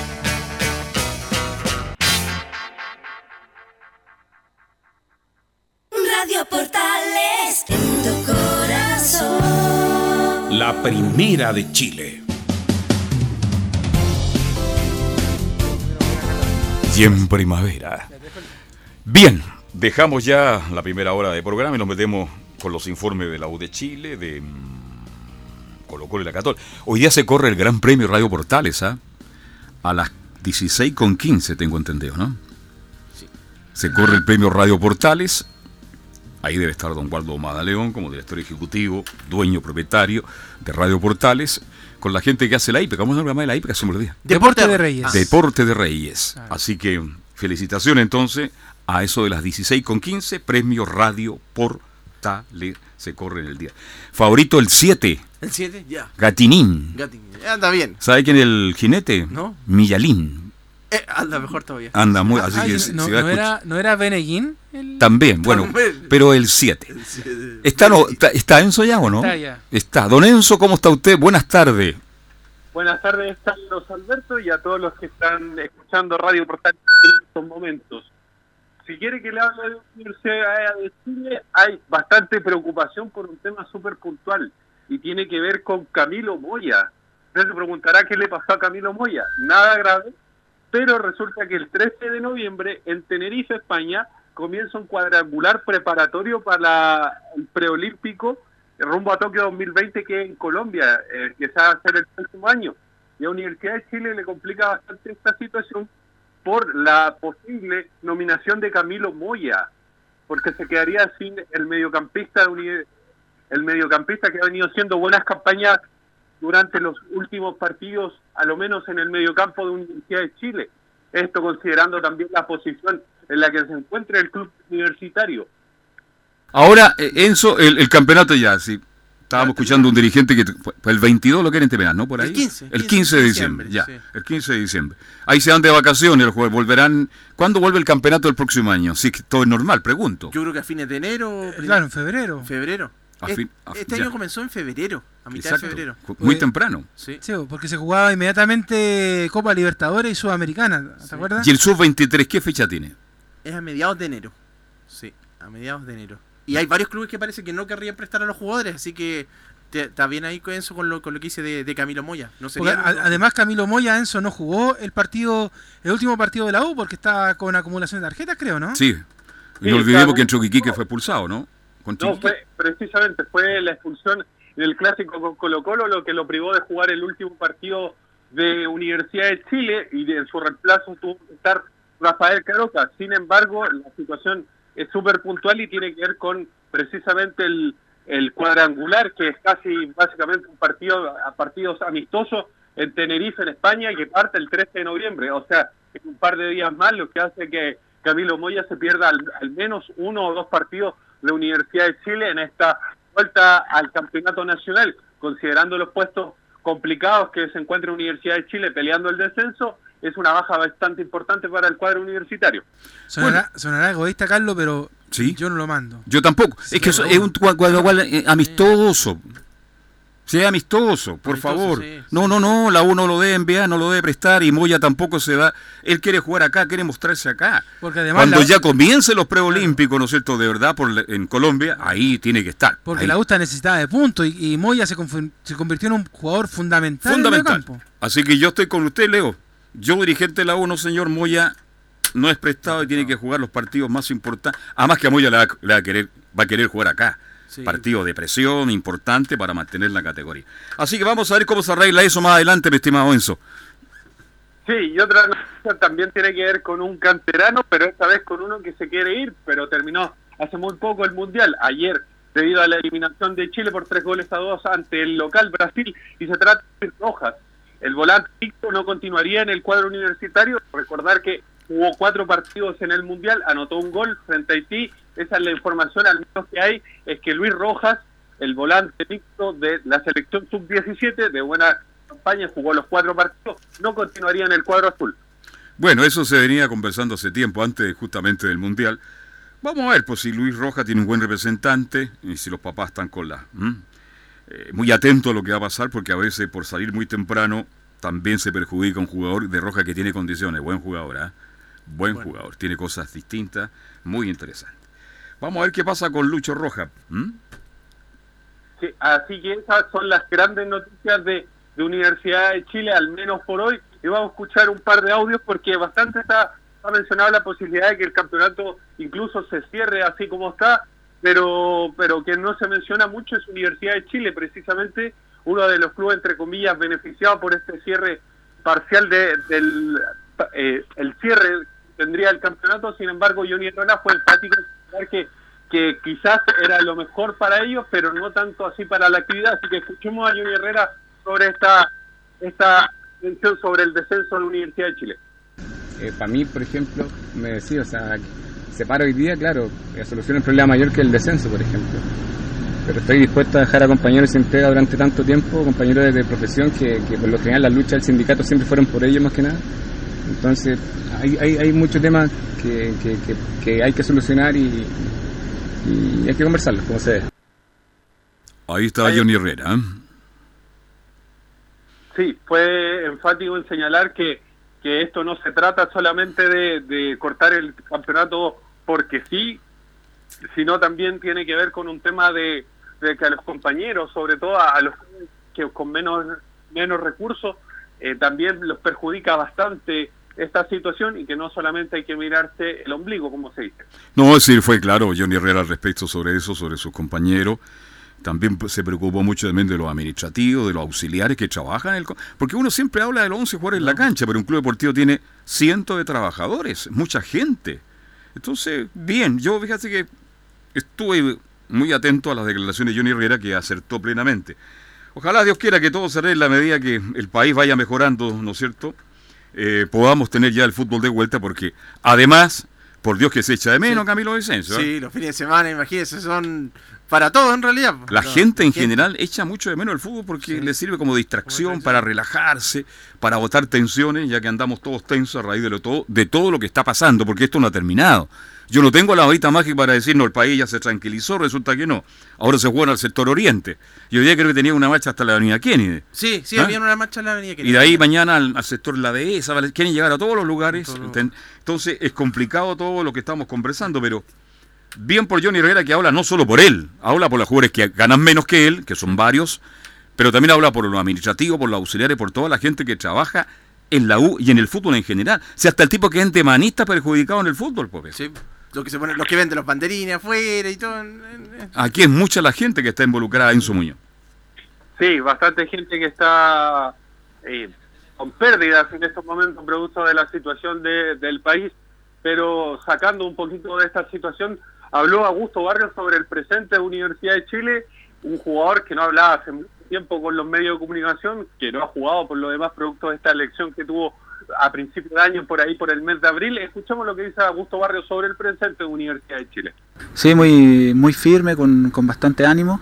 La primera de Chile. Y en primavera. Bien, dejamos ya la primera hora de programa y nos metemos con los informes de la U de Chile, de mm, Colo Colo y la Catol. Hoy día se corre el Gran Premio Radio Portales, ¿ah? A las 16.15 tengo entendido, ¿no? Se corre el premio Radio Portales. Ahí debe estar don Waldo Madaleón como director ejecutivo, dueño, propietario de Radio Portales, con la gente que hace la IPE. ¿Cómo se llama la IPE? Que se me olvida. Deporte de Reyes. Deporte de Reyes. Así que felicitaciones entonces a eso de las 16.15, premio Radio Portales se corre en el día. Favorito el 7, El 7, ya. Gatinín. Gatín. Anda bien. ¿Sabe quién es el jinete? ¿No? Millalín. Eh, anda mejor todavía. Anda muy, así Ah, que no, si era, ¿No era Beneguín? el- También, bueno, También. pero el 7. ¿Está, no, está, está Enzo ya o no? Está ya. Está. Don Enzo, ¿cómo está usted? Buenas tardes. Buenas tardes, Carlos Alberto, y a todos los que están escuchando Radio Portal en estos momentos. Si quiere que le hable de la Universidad de Chile, hay bastante preocupación por un tema súper puntual y tiene que ver con Camilo Moya. Usted se preguntará qué le pasó a Camilo Moya. Nada grave, pero resulta que el 13 de noviembre en Tenerife, España, comienza un cuadrangular preparatorio para el preolímpico rumbo a Tokio 2020 que es en Colombia, eh, que se va a hacer el próximo año. Y a Universidad de Chile le complica bastante esta situación por la posible nominación de Camilo Moya, porque se quedaría sin el mediocampista de el mediocampista que ha venido haciendo buenas campañas durante los últimos partidos, a lo menos en el mediocampo de Universidad de Chile. Esto considerando también la posición en la que se encuentra el club universitario. Ahora, eh, Enzo, el, el campeonato ya, sí. Estábamos escuchando un dirigente que el 22 lo quieren terminar, ¿no? Por ahí. El 15, El 15 de diciembre, ya. sí. El 15 de diciembre. Ahí se van de vacaciones el jueves. Volverán. ¿Cuándo vuelve el campeonato del próximo año? Sí, que todo es normal, pregunto. Yo creo que a fines de enero. Eh, Claro, en febrero. Febrero. A Es- fin- a- este ya. año comenzó en febrero, a mitad Exacto. de febrero. Muy temprano. Sí. Sí, porque se jugaba inmediatamente Copa Libertadores y Sudamericana, ¿te acuerdas? ¿Y el sub-23 qué fecha tiene? Es a mediados de enero. Sí, a mediados de enero. Y hay varios clubes que parece que no querrían prestar a los jugadores, así que está bien ahí con eso, con lo, con lo que hice de, de Camilo Moya. No Porque sería a- además Camilo Moya Enzo no jugó el partido, el último partido de la U porque está con acumulación de tarjetas, creo, ¿no? Sí. Y no olvidemos que entró Quique fue expulsado, ¿no? Con No, fue precisamente fue la expulsión en el clásico con Colo Colo lo que lo privó de jugar el último partido de Universidad de Chile y de- en su reemplazo tuvo que estar Rafael Caroca. Sin embargo, la situación es súper puntual y tiene que ver con precisamente el, el cuadrangular, que es casi básicamente un partido a partidos amistosos en Tenerife, en España, que parte el 13 de noviembre. O sea, es un par de días más, lo que hace que Camilo Moya se pierda al, al menos uno o dos partidos de Universidad de Chile en esta vuelta al campeonato nacional, considerando los puestos complicados que se encuentra Universidad de Chile peleando el descenso, es una baja bastante importante para el cuadro universitario. Sonará, sonará egoísta, Carlos, pero Sí. yo no lo mando. Yo tampoco. es que eso es un cua- cuadro cual, eh, amistoso. Sea amistoso, por Amistoso, favor. sí, no, no, no, la U no lo debe enviar, no lo debe prestar y Moya tampoco se da. Él quiere jugar acá, quiere mostrarse acá. Porque además Cuando la- ya comiencen los preolímpicos, ¿no es cierto? De verdad, por la- en Colombia, ahí tiene que estar. Porque Ahí. la USTA necesitaba de puntos y, y Moya se, se convirtió en un jugador fundamental, en el Fundamental. campo. Así que yo estoy con usted, Leo. Yo, dirigente de la U, no, señor Moya, no es prestado y tiene que jugar los partidos más importantes. Además que a Moya le va, le va a querer, va a querer jugar acá. Sí. Partido de presión importante para mantener la categoría. Así que vamos a ver cómo se arregla eso más adelante, mi estimado Enzo. Sí, y otra noticia también tiene que ver con un canterano, pero esta vez con uno que se quiere ir, pero terminó hace muy poco el Mundial, ayer, debido a la eliminación de Chile por tres goles a dos ante el local Brasil, y se trata de Rojas. El volante no continuaría en el cuadro universitario, recordar que jugó cuatro partidos en el Mundial, anotó un gol frente a Haití, esa es la información al menos que hay, es que Luis Rojas, el volante mixto de la selección sub-17, de buena campaña, jugó los cuatro partidos, no continuaría en el cuadro azul. Bueno, eso se venía conversando hace tiempo, antes justamente del Mundial. Vamos a ver, pues si Luis Rojas tiene un buen representante y si los papás están con la... Eh, muy atento a lo que va a pasar, porque a veces por salir muy temprano también se perjudica un jugador de Roja que tiene condiciones. Buen jugador, ¿ah? Buen jugador, tiene cosas distintas, muy interesantes. Vamos a ver qué pasa con Lucho Rojas. ¿m? Sí, así que esas son las grandes noticias de, de Universidad de Chile, al menos por hoy. Y vamos a escuchar un par de audios porque bastante está, ha mencionado la posibilidad de que el campeonato incluso se cierre así como está, pero, pero que no se menciona mucho es Universidad de Chile, precisamente uno de los clubes, entre comillas, beneficiados por este cierre parcial de, del eh, el cierre tendría el campeonato. Sin embargo, Johnny Herrera fue enfático que quizás era lo mejor para ellos, pero no tanto así para la actividad. Así que escuchemos a Johnny Herrera sobre esta esta mención sobre el descenso de la Universidad de Chile. Eh, para mí, por ejemplo, me decía, o sea, se para hoy día, claro, soluciona el problema mayor que el descenso, por ejemplo. Pero estoy dispuesto a dejar a compañeros sin pega durante tanto tiempo, compañeros de, profesión que, por lo general las luchas del sindicato siempre fueron por ellos más que nada. Entonces, hay, hay, hay muchos temas que, que, que, que hay que solucionar y, y hay que conversarlos, como se ve. Ahí está Johnny Herrera. ¿eh? Sí, fue enfático en señalar que, que esto no se trata solamente de, de cortar el campeonato porque sí, sino también tiene que ver con un tema de, de que a los compañeros, sobre todo a, a los que con menos, menos recursos, eh, también los perjudica bastante esta situación y que no solamente hay que mirarse el ombligo, como se dice. No, sí, fue claro Johnny Herrera al respecto sobre eso, sobre sus compañeros. También se preocupó mucho también de los administrativos, de los auxiliares que trabajan en el... Porque uno siempre habla de los 11 jugadores en la cancha, pero un club deportivo tiene cientos de trabajadores, mucha gente. Entonces, bien, yo fíjate que estuve muy atento a las declaraciones de Johnny Herrera que acertó plenamente. Ojalá Dios quiera que todo se arregle a medida que el país vaya mejorando, ¿no es cierto? Eh, podamos tener ya el fútbol de vuelta porque además, por Dios que se echa de menos Camilo Vicencio. ¿eh? Sí, los fines de semana, imagínense, son para todo en realidad. La No, gente en general echa mucho de menos el fútbol porque le sirve como distracción, para relajarse, para botar tensiones, ya que andamos todos tensos a raíz de, lo todo, de todo lo que está pasando, porque esto no ha terminado. Yo no tengo la varita mágica para decir, no, el país ya se tranquilizó, resulta que no. Ahora se juega al sector oriente. Yo ya creo que tenía una marcha hasta la avenida Kennedy. Sí, sí, ¿Ah? había una marcha en la avenida. Y de ahí mañana al, al sector La Dehesa, quieren llegar a todos los lugares. Entonces es complicado todo lo que estamos conversando, pero bien por Johnny Herrera que habla no solo por él, habla por los jugadores que ganan menos que él, que son varios, pero también habla por los administrativos, por los auxiliares, por toda la gente que trabaja en la U y en el fútbol en general. Si hasta el tipo que es demanista perjudicado en el fútbol, pues. Sí, lo que se pone, los que venden los banderines afuera y todo. Aquí es mucha la gente que está involucrada en su muño. Sí, bastante gente que está eh, con pérdidas en estos momentos producto de la situación de- del país, pero sacando un poquito de esta situación, habló Augusto Barrios sobre el presente de Universidad de Chile, un jugador que no hablaba hace mucho tiempo con los medios de comunicación, que no ha jugado por lo demás producto de esta elección que tuvo a principios de año por ahí por el mes de abril. Escuchemos lo que dice Augusto Barrios sobre el presente de Universidad de Chile. Sí, muy, muy firme, con, con bastante ánimo.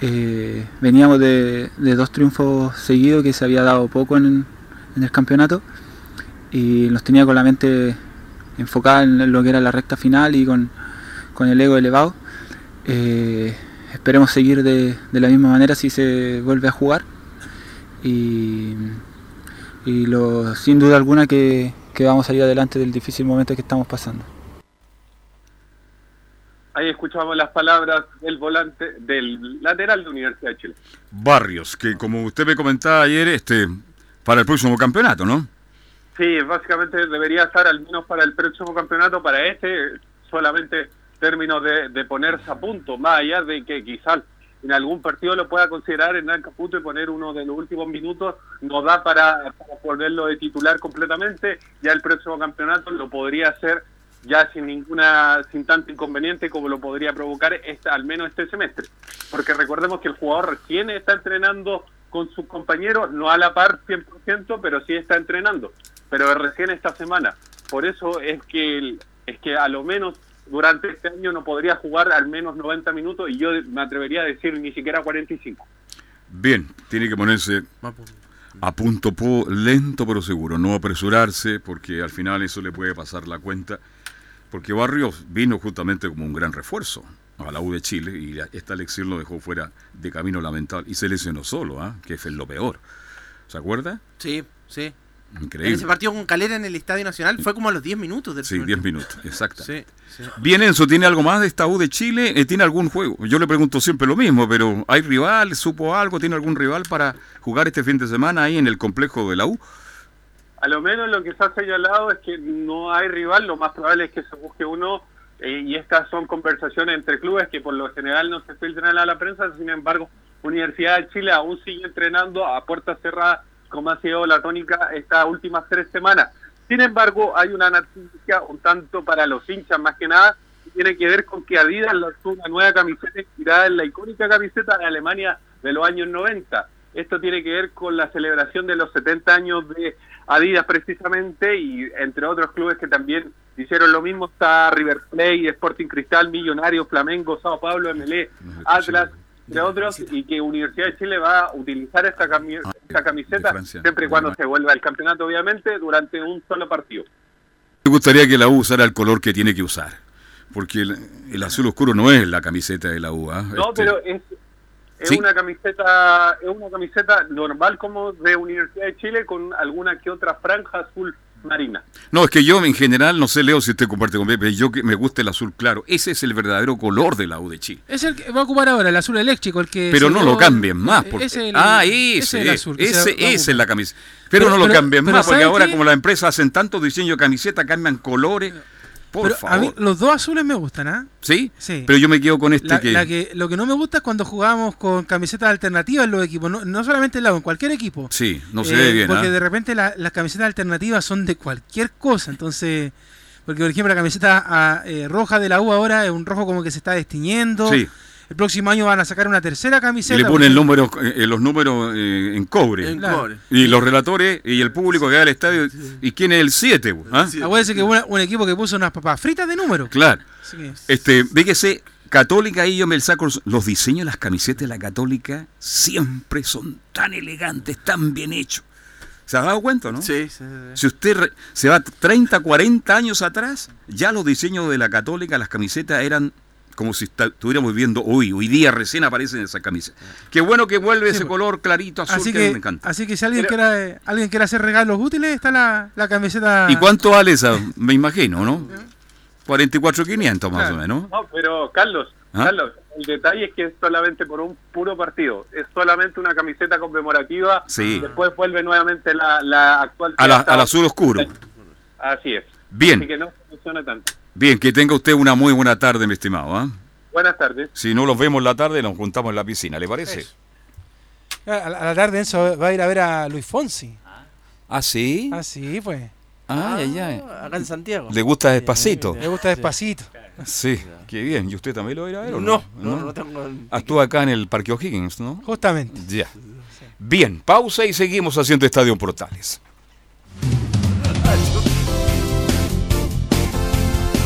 Eh, veníamos de, de dos triunfos seguidos que se había dado poco en, en el campeonato y nos tenía con la mente enfocada en lo que era la recta final y con, con el ego elevado. Eh, esperemos seguir de, de la misma manera si se vuelve a jugar y lo, sin duda alguna que, que vamos a salir adelante del difícil momento que estamos pasando. Ahí escuchamos las palabras del volante, del lateral de Universidad de Chile. Barrios, que como usted me comentaba ayer, este, para el próximo campeonato, ¿no? Sí, básicamente debería estar al menos para el próximo campeonato, para este, solamente términos de, de ponerse a punto, más allá de que quizás en algún partido lo pueda considerar en Caputo y poner uno de los últimos minutos, no da para, para volverlo de titular completamente, ya el próximo campeonato lo podría hacer ya sin ninguna, sin tanto inconveniente como lo podría provocar esta, al menos este semestre. Porque recordemos que el jugador recién está entrenando con sus compañeros, no a la par 100%, pero sí está entrenando, pero recién esta semana. Por eso es que, es que a lo menos durante este año no podría jugar al menos 90 minutos y yo me atrevería a decir ni siquiera 45. Bien, tiene que ponerse a punto po- lento pero seguro, no apresurarse porque al final eso le puede pasar la cuenta. Porque Barrios vino justamente como un gran refuerzo a la U de Chile y la- esta elección lo dejó fuera de camino lamentable y se lesionó solo, ¿ah? que es lo peor. ¿Se acuerda? Sí, sí. En Increíble. ese partido con Calera en el Estadio Nacional fue como a los 10 minutos del Sí, primer 10 tiempo. minutos, exacto. Sí, sí. Bien, Enzo, ¿tiene algo más de esta U de Chile? Eh, ¿Tiene algún juego? Yo le pregunto siempre lo mismo, pero ¿hay rival? ¿Supo algo? ¿Tiene algún rival para jugar este fin de semana ahí en el complejo de la U? A lo menos lo que se ha señalado es que no hay rival, lo más probable es que se busque uno, eh, y estas son conversaciones entre clubes que por lo general no se filtran a la prensa, sin embargo, Universidad de Chile aún sigue entrenando a puertas cerradas, como ha sido la tónica estas últimas tres semanas. Sin embargo, hay una noticia un tanto para los hinchas, más que nada, que tiene que ver con que Adidas lanzó una nueva camiseta inspirada en la icónica camiseta de Alemania de los años 90. Esto tiene que ver con la celebración de los 70 años de Adidas precisamente y entre otros clubes que también hicieron lo mismo está River Plate, Sporting Cristal, Millonarios, Flamengo, Sao Paulo, MLE, Atlas, entre otros, y que Universidad de Chile va a utilizar esta, cami- esta camiseta siempre y cuando se vuelva al campeonato, obviamente, durante un solo partido. Me gustaría que la U usara el color que tiene que usar, porque el, el azul oscuro no es la camiseta de la U. ¿ah? No, Este, pero es, es Sí. una camiseta es una camiseta normal como de Universidad de Chile con alguna que otra franja azul marina. No, es que yo en general, no sé, Leo, si usted comparte conmigo, pero yo que me gusta el azul claro. Ese es el verdadero color de la U de Chile. Es el que va a ocupar ahora, el azul eléctrico, el que... Pero no lo cambien más. eh, Porque, ese es el- ah, ese ese, es el azul ese, es la camisa. Pero, Pero- no lo pero- cambien pero más, porque ¿sabe ahora qué? como las empresas hacen tantos diseños de camiseta, cambian colores. Por Pero favor. a mí los dos azules me gustan, ¿ah? ¿Sí? Sí. Pero yo me quedo con este La- que... la que- Lo que no me gusta es cuando jugábamos con camisetas alternativas en los equipos, no, no solamente en la en cualquier equipo. Sí, no se Eh, ve bien. Porque ¿ah? de repente la- las camisetas alternativas son de cualquier cosa, entonces... Porque, por ejemplo, la camiseta ah, eh, roja de la U ahora es un rojo como que se está destiñendo. Sí. El próximo año van a sacar una tercera Y camiseta. le ponen porque- números, eh, los números eh, en cobre. En Claro. cobre. Y los relatores y el público que va al estadio. ¿Y quién es el 7? ¿Ah? Acuérdense que hubo un equipo que puso unas papas fritas de número. Claro. Que- Este, fíjese, Católica, ahí yo me saco los diseños de las camisetas de la Católica siempre son tan elegantes, tan bien hechos. ¿Se ha dado cuenta, no? Sí, sí, sí. Si usted re- se va 30, 40 años atrás, ya los diseños de la Católica, las camisetas eran como si está- estuviéramos viendo hoy. Hoy día recién aparecen esas camisetas. Qué bueno que vuelve ese color clarito azul Así que, me encanta. así que si alguien quiera eh, alguien quiere hacer regalos útiles, está la, la camiseta. ¿Y cuánto vale esa? Me imagino, ¿no? 44.500 más o menos. No, pero Carlos, ¿Ah? Carlos, el detalle es que es solamente por un puro partido. Es solamente una camiseta conmemorativa. Sí. Después vuelve nuevamente la, la actual. A la- al azul oscuro. Así es. Bien. Así que no funciona tanto. Bien, que tenga usted una muy buena tarde, mi estimado. ¿ah? Buenas tardes. Si no los vemos la tarde, nos juntamos en la piscina, ¿le parece? A la, a la tarde Enzo va a ir a ver a Luis Fonsi. ¿Ah, sí? Ah, sí, pues. Ah, ya, Acá en Santiago. ¿Le gusta despacito? Le gusta despacito. Sí, qué bien. ¿Y usted también lo va a ir a ver o No, no? no, no tengo- Actúa acá en el Parque O'Higgins, ¿no? Justamente. Ya. Bien, pausa y seguimos haciendo Estadio Portales.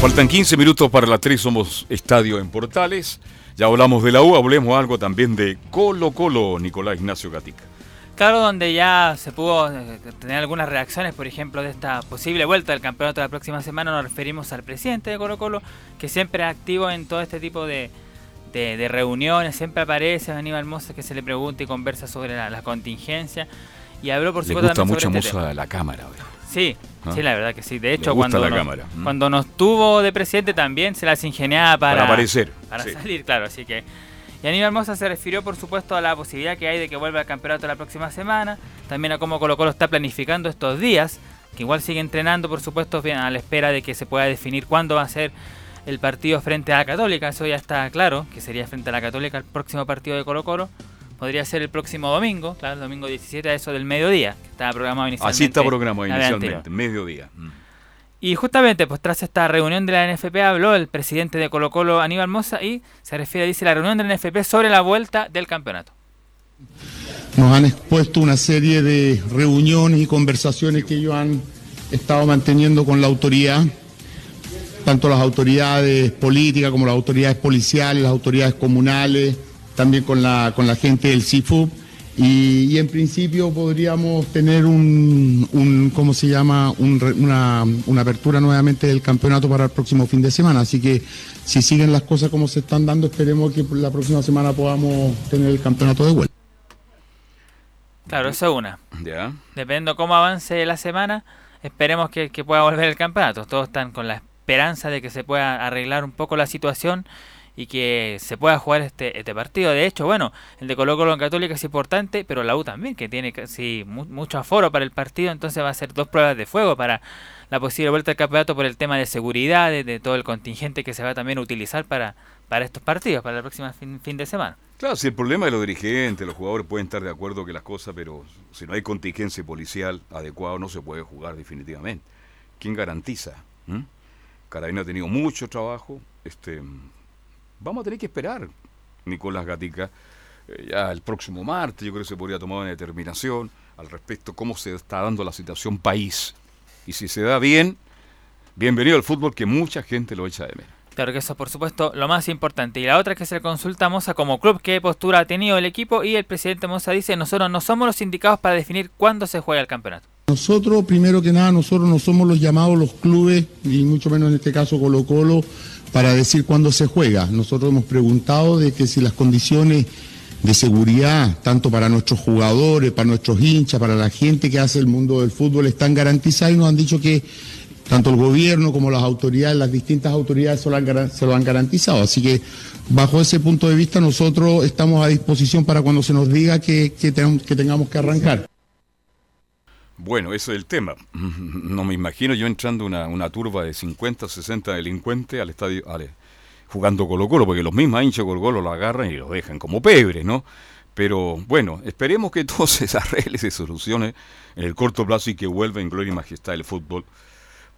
Faltan 15 minutos para la 3, somos Estadio en Portales. Ya hablamos de la U, hablemos algo también de Colo Colo, Nicolás Ignacio Gatica. Claro, donde ya se pudo eh, tener algunas reacciones, por ejemplo, de esta posible vuelta del campeonato la próxima semana, nos referimos al presidente de Colo Colo, que siempre es activo en todo este tipo de, de, de reuniones, siempre aparece Aníbal Mosa que se le pregunta y conversa sobre la, la contingencia. Y habló, por Le supuesto, gusta mucho sobre este la cámara. ¿verdad? Sí, ¿Ah? sí, la verdad que sí. De hecho, cuando, nos. Mm. cuando nos tuvo de presidente también se las ingeniaba para, Para aparecer, Para sí. salir, claro. Así que. Y Aníbal Mosa se refirió, por supuesto, a la posibilidad que hay de que vuelva al campeonato la próxima semana. También a cómo Colo Colo está planificando estos días. Que igual sigue entrenando, por supuesto, bien, a la espera de que se pueda definir cuándo va a ser el partido frente a la Católica. Eso ya está claro, que sería frente a la Católica el próximo partido de Colo Colo. Podría ser el próximo domingo, claro, el domingo 17 a eso del mediodía, que estaba programado inicialmente. Así está programado inicialmente, mediodía. Mm. Y justamente, pues tras esta reunión de la NFP habló el presidente de Colo Colo, Aníbal Mosa, y se refiere, dice, la reunión de la NFP sobre la vuelta del campeonato. Nos han expuesto una serie de reuniones y conversaciones que ellos han estado manteniendo con la autoridad, tanto las autoridades políticas como las autoridades policiales, las autoridades comunales, también con la, con la gente del CIFUB. Y, y en principio podríamos tener un, un ¿cómo se llama? Un una, una apertura nuevamente del campeonato para el próximo fin de semana. Así que si siguen las cosas como se están dando, esperemos que la próxima semana podamos tener el campeonato de vuelta. Claro, eso es una. Ya. Dependiendo cómo avance la semana, esperemos que, que pueda volver el campeonato. Todos están con la esperanza de que se pueda arreglar un poco la situación y que se pueda jugar este, este partido. De hecho, bueno, el de Colo Colo en Católica es importante, pero la U también, que tiene casi mu- mucho aforo para el partido, entonces va a ser dos pruebas de fuego para la posible vuelta al campeonato por el tema de seguridad, de, todo el contingente que se va también a utilizar para, para estos partidos, para el próximo fin, fin de semana. Claro, si el problema de los dirigentes, los jugadores pueden estar de acuerdo que las cosas, pero si no hay contingencia policial adecuado no se puede jugar definitivamente. ¿Quién garantiza? ¿Mm? Carabina ha tenido mucho trabajo. Este, vamos a tener que esperar, Nicolás Gatica, eh, ya el próximo martes yo creo que se podría tomar una determinación al respecto cómo se está dando la situación país. Y si se da bien, bienvenido al fútbol que mucha gente lo echa de menos. Claro que eso por supuesto lo más importante. Y la otra es que se le consulta a Moza como club qué postura ha tenido el equipo y el presidente Moza dice nosotros no somos los indicados para definir cuándo se juega el campeonato. Nosotros, primero que nada, nosotros no somos los llamados los clubes, y mucho menos en este caso Colo Colo, para decir cuándo se juega. Nosotros hemos preguntado de que si las condiciones de seguridad, tanto para nuestros jugadores, para nuestros hinchas, para la gente que hace el mundo del fútbol, están garantizadas y nos han dicho que tanto el gobierno como las autoridades, las distintas autoridades se lo han, garantizado. Así que bajo ese punto de vista nosotros estamos a disposición para cuando se nos diga que, que que tengamos que arrancar. Bueno, ese es el tema. No me imagino yo entrando una, una turba de 50, 60 delincuentes al estadio ale, jugando Colo Colo, porque los mismos hinchas Colo Colo lo agarran y lo dejan como pebre, ¿no? Pero bueno, esperemos que todo *laughs* se arregle, se solucione en el corto plazo y que vuelva en gloria y majestad el fútbol,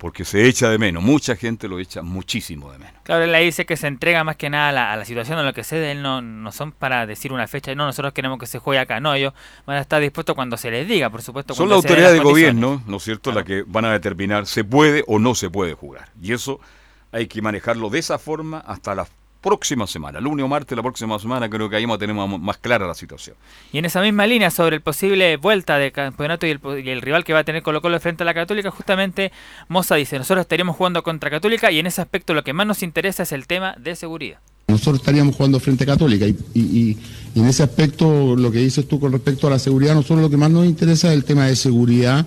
porque se echa de menos. Mucha gente lo echa muchísimo de menos. Claro, él ahí dice que se entrega más que nada a la, a la situación, a lo que cede. Él no, no son para decir una fecha. No, nosotros queremos que se juegue acá. No, ellos van a estar dispuestos cuando se les diga, por supuesto. Son las den autoridades de las gobierno, ¿no es cierto?, las que van a determinar se puede o no se puede jugar. Y eso hay que manejarlo de esa forma hasta la próxima semana. Lunes o martes, la próxima semana, creo que ahí vamos a tener más, clara la situación. Y en esa misma línea, sobre el posible vuelta de campeonato y el, po- y el rival que va a tener Colo Colo frente a la Católica, justamente Moza dice, nosotros estaríamos jugando contra Católica y en ese aspecto lo que más nos interesa es el tema de seguridad. Nosotros estaríamos jugando frente a Católica y, y- y- y en ese aspecto, lo que dices tú con respecto a la seguridad, nosotros lo que más nos interesa es el tema de seguridad,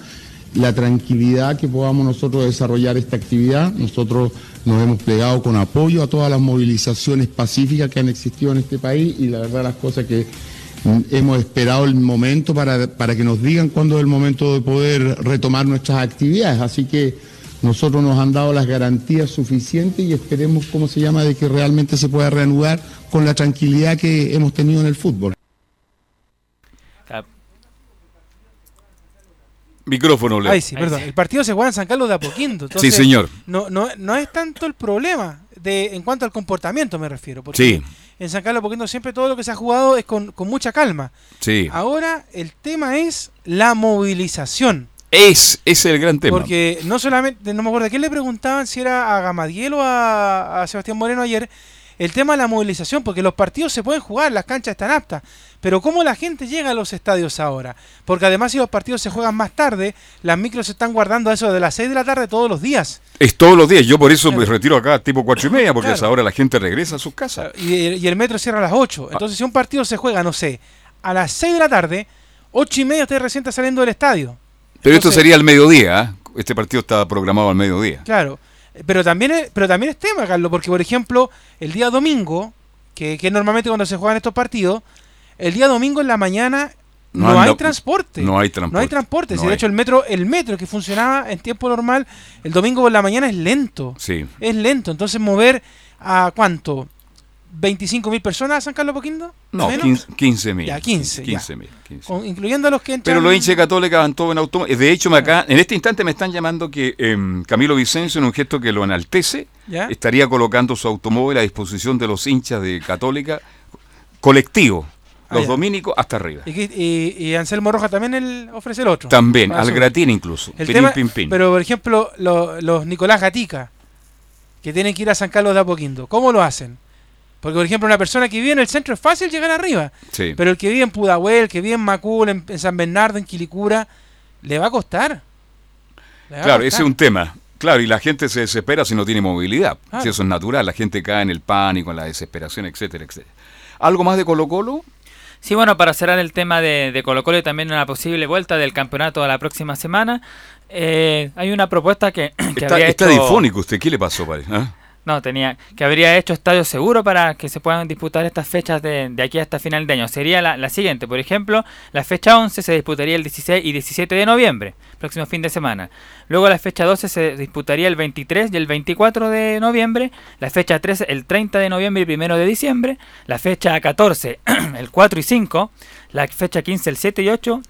la tranquilidad que podamos nosotros desarrollar esta actividad. Nosotros nos hemos plegado con apoyo a todas las movilizaciones pacíficas que han existido en este país y la verdad las cosas que hemos esperado el momento para, para que nos digan cuándo es el momento de poder retomar nuestras actividades. Así que nosotros nos han dado las garantías suficientes y esperemos, ¿cómo se llama?, de que realmente se pueda reanudar con la tranquilidad que hemos tenido en el fútbol. Micrófono, Leo. Ay, sí, perdón. El partido se juega en San Carlos de Apoquindo. Sí, señor. No, no, no es tanto el problema de, en cuanto al comportamiento, me refiero. Porque Sí. en San Carlos de Apoquindo siempre todo lo que se ha jugado es con, con mucha calma. Sí. Ahora el tema es la movilización. Es, ese es el gran tema. Porque no solamente, no me acuerdo a quién le preguntaban si era a Gamadiel o a, a Sebastián Moreno ayer, el tema de la movilización, porque los partidos se pueden jugar, las canchas están aptas, pero ¿cómo la gente llega a los estadios ahora? Porque además si los partidos se juegan más tarde, las micros se están guardando a eso de las 6 de la tarde todos los días. Es todos los días. Yo por eso me retiro acá tipo cuatro y media, porque a esa Claro. hora la gente regresa a sus casas. Y, y el metro cierra a las 8. Entonces si un partido se juega, no sé, a las 6 de la tarde, 8 y media usted recién está saliendo del estadio. Pero esto sería al mediodía. ¿ah? Este partido está programado al mediodía. Claro, pero también es, pero también es tema, Carlos, porque por ejemplo, el día domingo, que, que es normalmente cuando se juegan estos partidos, el día domingo en la mañana no, No hay transporte. no hay transporte. No hay transporte. No de hay. hecho el metro, el metro que funcionaba en tiempo normal, el domingo por la mañana es lento. Sí. Es lento. Entonces mover a cuánto? ¿25 mil personas a San Carlos Poquindo? No, ¿Menos? 15 mil. Ya, 15. ya. 15 mil. Incluyendo a los que entran. Pero los hinchas católicos van todos en automóvil. De hecho, me acá, en este instante me están llamando que em, Camilo Vicencio, en un gesto que lo enaltece, ¿Ya? estaría colocando su automóvil a disposición de los hinchas de Católica colectivo, Ah, los ya. dominicos hasta arriba. Y, que- y- y Anselmo Roja también el, ofrece el otro. También, Para al gratín incluso. El Pirín, tema- pin, pin. Pero, por ejemplo, lo- los Nicolás Gatica, que tienen que ir a San Carlos de Apoquindo, ¿cómo lo hacen? Porque, por ejemplo, una persona que vive en el centro es fácil llegar arriba. Sí. Pero el que vive en Pudahuel, el que vive en Macul, en, en San Bernardo, en Quilicura, le va a costar. A Claro, ese es un tema. Claro, y la gente se desespera si no tiene movilidad. Claro. Si eso es natural, la gente cae en el pánico, en la desesperación, etcétera, etcétera. ¿Algo más de Colo Colo? Sí, bueno, para cerrar el tema de, de Colo Colo y también una posible vuelta del campeonato a la próxima semana, eh, hay una propuesta que, *clears throat* que Está, está hecho- difónico usted, ¿qué le pasó, padre? ¿Ah? No, tenía que habría hecho estadio seguro para que se puedan disputar estas fechas de, aquí hasta final de año. Sería la, la siguiente, por ejemplo, la fecha 11 se disputaría el 16 y 17 de noviembre, próximo fin de semana. Luego la fecha 12 se disputaría el 23 y el 24 de noviembre, la fecha 13 el 30 de noviembre y 1 de diciembre, la fecha 14 *clears throat* el 4 y 5, la fecha 15 el 7 y 8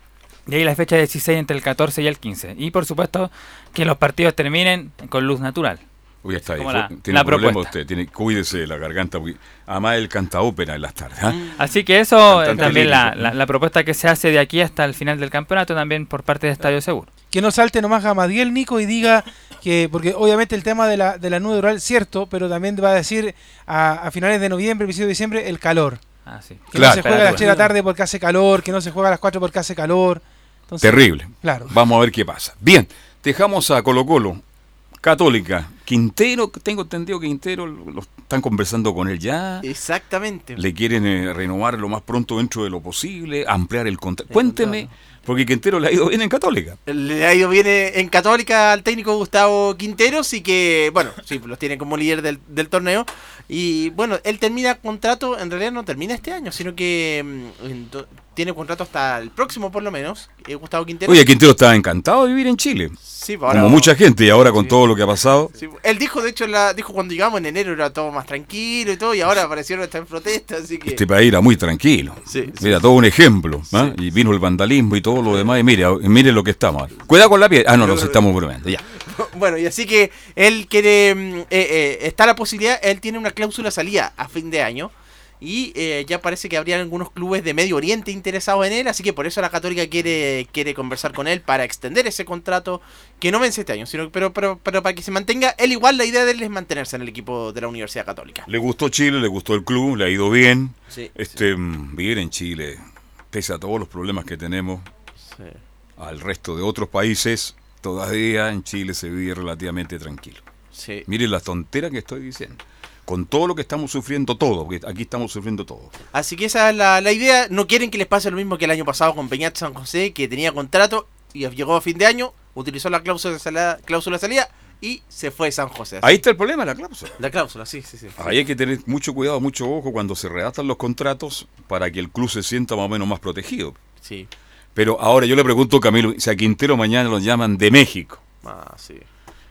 y ahí la fecha 16 entre el 14 y el 15. Y por supuesto que los partidos terminen con luz natural. Uy, está ahí. La- tiene la problema propuesta. usted, tiene, cuídese de la garganta. porque Además, él canta ópera en las tardes. ¿ah? Así que eso es Cantante también la, la- la propuesta que se hace de aquí hasta el final del campeonato, también por parte de Estadio Seguro. Que no salte nomás Gamadiel, Nico, y diga que, porque obviamente el tema de la, de la nube oral, cierto, pero también va a decir a, a finales de noviembre, principios de diciembre, el calor. Ah, sí. Que Claro. no se juega a las 3 de la tarde porque hace calor, que no se juega a las 4 porque hace calor. Entonces, Terrible. Claro. Vamos a ver qué pasa. Bien, dejamos a Colo Colo Católica. Quintero, tengo entendido que Quintero lo, están conversando con él ya. Exactamente. Le quieren eh, renovar lo más pronto dentro de lo posible, ampliar el contrato. Cuénteme, porque Quintero le ha ido bien en Católica. Le ha ido bien eh, en Católica al técnico Gustavo Quinteros y que, bueno, sí, los tiene como líder del, del torneo. Y bueno, él termina contrato, en realidad no termina este año, sino que mm, tiene contrato hasta el próximo por lo menos, eh, Gustavo Quinteros. Oye, Quintero estaba encantado de vivir en Chile. Sí, pues ahora- como mucha gente, y ahora con todo lo que ha pasado. Sí, él dijo, de hecho, la, dijo cuando llegamos en enero era todo más tranquilo y todo, y ahora aparecieron estar en protesta, así que... Este país era muy tranquilo. Mira, todo un ejemplo. ¿ah? Y vino el vandalismo y todo lo demás. Y mire, mire lo que estamos. Cuidado con la piel. Ah, no, nos estamos bromeando. Ya. *laughs* Bueno, y así que él quiere. mm, eh, eh, está la posibilidad, él tiene una cláusula salida a fin de año. Y eh, ya parece que habrían algunos clubes de Medio Oriente interesados en él. Así que por eso la Católica quiere, quiere conversar con él para extender ese contrato que no vence este año. Sino, pero, pero, pero para que se mantenga. Él igual la idea de él es mantenerse en el equipo de la Universidad Católica. Le gustó Chile, le gustó el club, le ha ido bien. Sí, este, mm, Vivir en Chile, pese a todos los problemas que tenemos, Sí. al resto de otros países, todavía en Chile se vive relativamente tranquilo. Mire la tontera que estoy diciendo. Con todo lo que estamos sufriendo todo, porque aquí estamos sufriendo todo. Así que esa es la, la idea. No quieren que les pase lo mismo que el año pasado con Peñat San José, que tenía contrato y llegó a fin de año, utilizó la cláusula de salida, cláusula de salida y se fue San José. Ahí está el problema, la cláusula. La cláusula, sí, sí, sí. Ahí hay que tener mucho cuidado, mucho ojo cuando se redactan los contratos para que el club se sienta más o menos más protegido. Sí. Pero ahora yo le pregunto a Camilo, si a Quintero mañana lo llaman de México Ah, sí.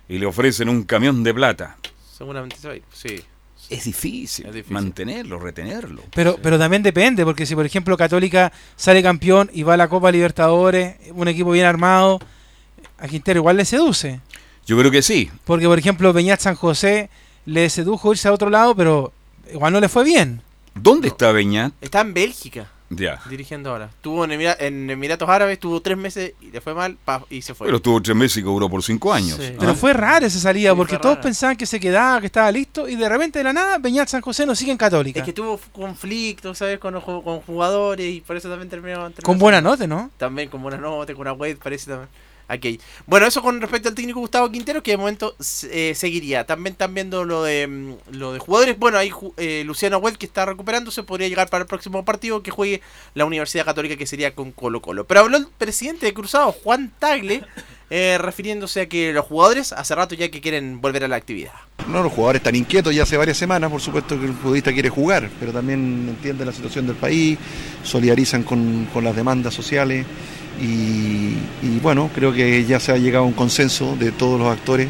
y le ofrecen un camión de plata, Seguramente se es difícil, mantenerlo, retenerlo. Pero, pero también depende, porque si por ejemplo Católica sale campeón y va a la Copa Libertadores, un equipo bien armado, a Quintero igual le seduce. Yo creo que sí. Porque por ejemplo Peñat San José le sedujo irse a otro lado, pero igual no le fue bien. ¿Dónde está Beñat? Está en Bélgica. Ya. Dirigiendo ahora. Estuvo en, Emira- en Emiratos Árabes, estuvo tres meses y le fue mal pa- y se fue. Pero estuvo tres meses y cobró por cinco años. Sí. Pero ¿Ah? fue rara esa salida, Sí, porque todos pensaban que se quedaba, que estaba listo, y de repente de la nada Peñat San José no sigue en Católica. Es que tuvo conflictos, ¿sabes? Con, los ju- con jugadores y por eso también terminó. terminó Con buena nota, ¿no? También con buena nota, con una web, parece también. Ok. Bueno, eso con respecto al técnico Gustavo Quintero, que de momento eh, seguiría. También están viendo lo de mm, lo de jugadores. Bueno, ahí eh, Luciano Huel, que está recuperándose, podría llegar para el próximo partido que juegue la Universidad Católica, que sería con Colo Colo. Pero habló el presidente de Cruzado, Juan Tagle, eh, refiriéndose a que los jugadores hace rato ya que quieren volver a la actividad. No, los jugadores están inquietos ya hace varias semanas, por supuesto que el futbolista quiere jugar, pero también entiende la situación del país, solidarizan con las demandas sociales y, y bueno, creo que ya se ha llegado a un consenso de todos los actores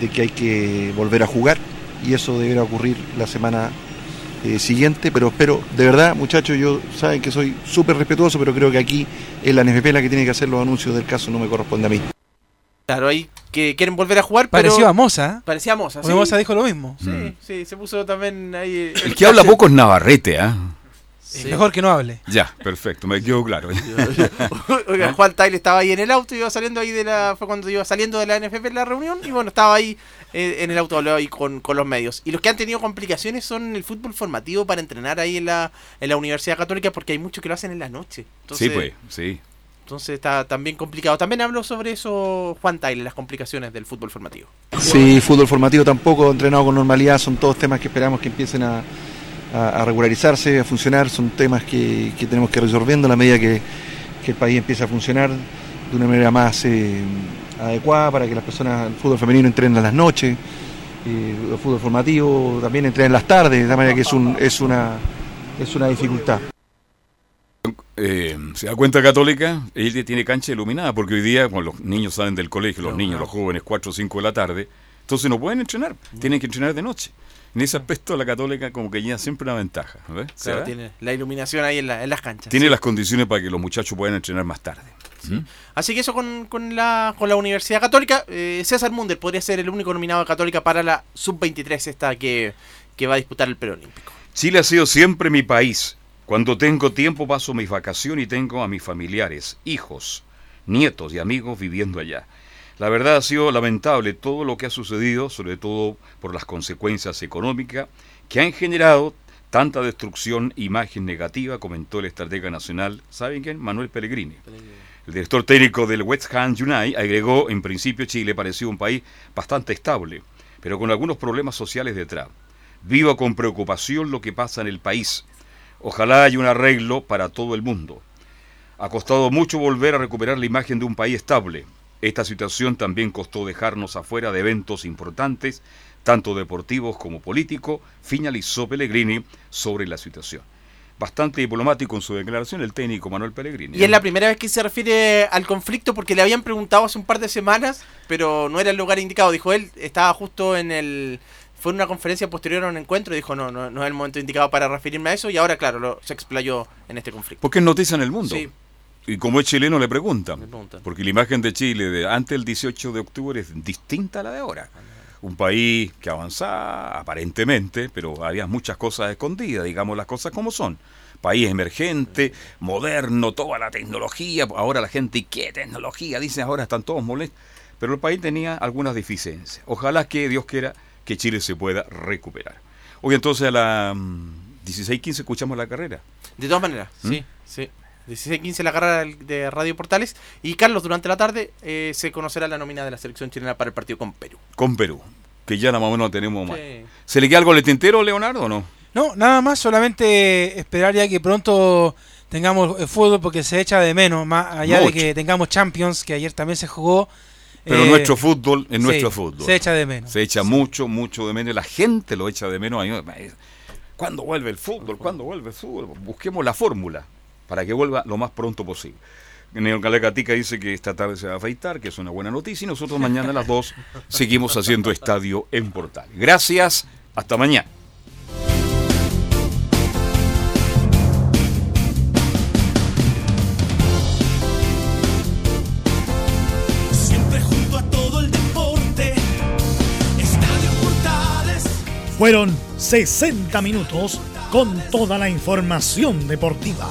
de que hay que volver a jugar y eso deberá ocurrir la semana eh, siguiente, pero espero, de verdad muchachos, yo saben que soy súper respetuoso, pero creo que aquí es la NFP la que tiene que hacer los anuncios del caso, no me corresponde a mí. Claro, ahí que quieren volver a jugar, pero... Pareció a Moza. ¿eh? Parecía a Moza, sí. Moza dijo lo mismo. Sí, Mm. sí, se puso también ahí... El que habla poco es Navarrete, ¿ah? Sí. Mejor que no hable. Ya, perfecto, me quedó claro. *laughs* Oiga, Juan Tagle estaba ahí en el auto, iba saliendo ahí de la. Fue cuando iba saliendo de la NFP en la reunión, y bueno, estaba ahí eh, en el auto hablaba ahí con, con los medios. Y los que han tenido complicaciones son el fútbol formativo para entrenar ahí en la, en la Universidad Católica, porque hay muchos que lo hacen en la noche. Entonces, sí, pues, sí. Entonces está también complicado. También habló sobre eso Juan Tagle, las complicaciones del fútbol formativo. Sí, fútbol formativo tampoco, entrenado con normalidad, son todos temas que esperamos que empiecen a, a- a regularizarse, a funcionar, son temas que, que tenemos que ir resolviendo a la medida que, que el país empiece a funcionar de una manera más eh, adecuada para que las personas, el fútbol femenino entrenen a las noches, eh, el fútbol formativo también entrenen las tardes, de manera que es, un, es, una, es una dificultad. Eh, se da cuenta Católica, ella tiene cancha iluminada, porque hoy día, cuando los niños salen del colegio, los niños, los jóvenes, 4 o 5 de la tarde, entonces no pueden entrenar, tienen que entrenar de noche. En ese aspecto la Católica como que lleva siempre una ventaja. ¿ves? ¿Se Claro, tiene la iluminación ahí en, la- en las canchas. Tiene sí. las condiciones para que los muchachos puedan entrenar más tarde. ¿Mm? Así que eso con, con la, con la Universidad Católica. Eh, César Munder podría ser el único nominado de Católica para la Sub-23, esta que, que va a disputar el preolímpico. Chile ha sido siempre mi país. Cuando tengo tiempo paso mis vacaciones y tengo a mis familiares, hijos, nietos y amigos viviendo allá. La verdad ha sido lamentable todo lo que ha sucedido, sobre todo por las consecuencias económicas que han generado tanta destrucción, imagen negativa, comentó el estratega nacional, ¿saben quién? Manuel Pellegrini. El director técnico del West Ham United agregó, en principio Chile parecía un país bastante estable, pero con algunos problemas sociales detrás. Viva con preocupación lo que pasa en el país. Ojalá haya un arreglo para todo el mundo. Ha costado mucho volver a recuperar la imagen de un país estable. Esta situación también costó dejarnos afuera de eventos importantes, tanto deportivos como políticos, finalizó Pellegrini sobre la situación bastante diplomático en su declaración el técnico Manuel Pellegrini. Y es la primera vez que se refiere al conflicto porque le habían preguntado hace un par de semanas, pero no era el lugar indicado. Dijo él, estaba justo en el... Fue en una conferencia posterior a un encuentro y dijo, no, no, no es el momento indicado para referirme a eso y ahora, claro, lo, se explayó en este conflicto. Porque es noticia en el mundo. Sí. Y como es chileno le preguntan, porque la imagen de Chile de antes del 18 de octubre es distinta a la de ahora. Un país que avanzaba aparentemente, pero había muchas cosas escondidas, digamos las cosas como son. País emergente, moderno, toda la tecnología. Ahora la gente, ¿y qué tecnología? Dicen ahora están todos molestos. Pero el país tenía algunas deficiencias. Ojalá que Dios quiera que Chile se pueda recuperar. Hoy entonces a las 16.15 escuchamos la carrera. De todas maneras, ¿Mm? sí, sí. 16-15 la carrera del- de Radio Portales. Y Carlos, durante la tarde eh, se conocerá la nómina de la selección chilena para el partido con Perú. Con Perú, que ya nada más o menos tenemos más. Sí. ¿Se le queda algo al tintero, Leonardo, o no? No, nada más, solamente esperar ya que pronto tengamos eh, fútbol porque se echa de menos, más allá Mucho. de que tengamos Champions, que ayer también se jugó. Pero eh, nuestro fútbol es sí, nuestro fútbol. Se echa de menos. Se echa mucho, mucho de menos. La gente lo echa de menos. ¿Cuándo vuelve el fútbol? ¿Cuándo vuelve el fútbol? Busquemos la fórmula para que vuelva lo más pronto posible. Neo Calecatica dice que esta tarde se va a afeitar, que es una buena noticia, y nosotros mañana a las 2 *laughs* seguimos haciendo estadio en Portal. Gracias, hasta mañana. Siempre junto a todo el deporte. Estadio Portales. Fueron 60 minutos con toda la información deportiva.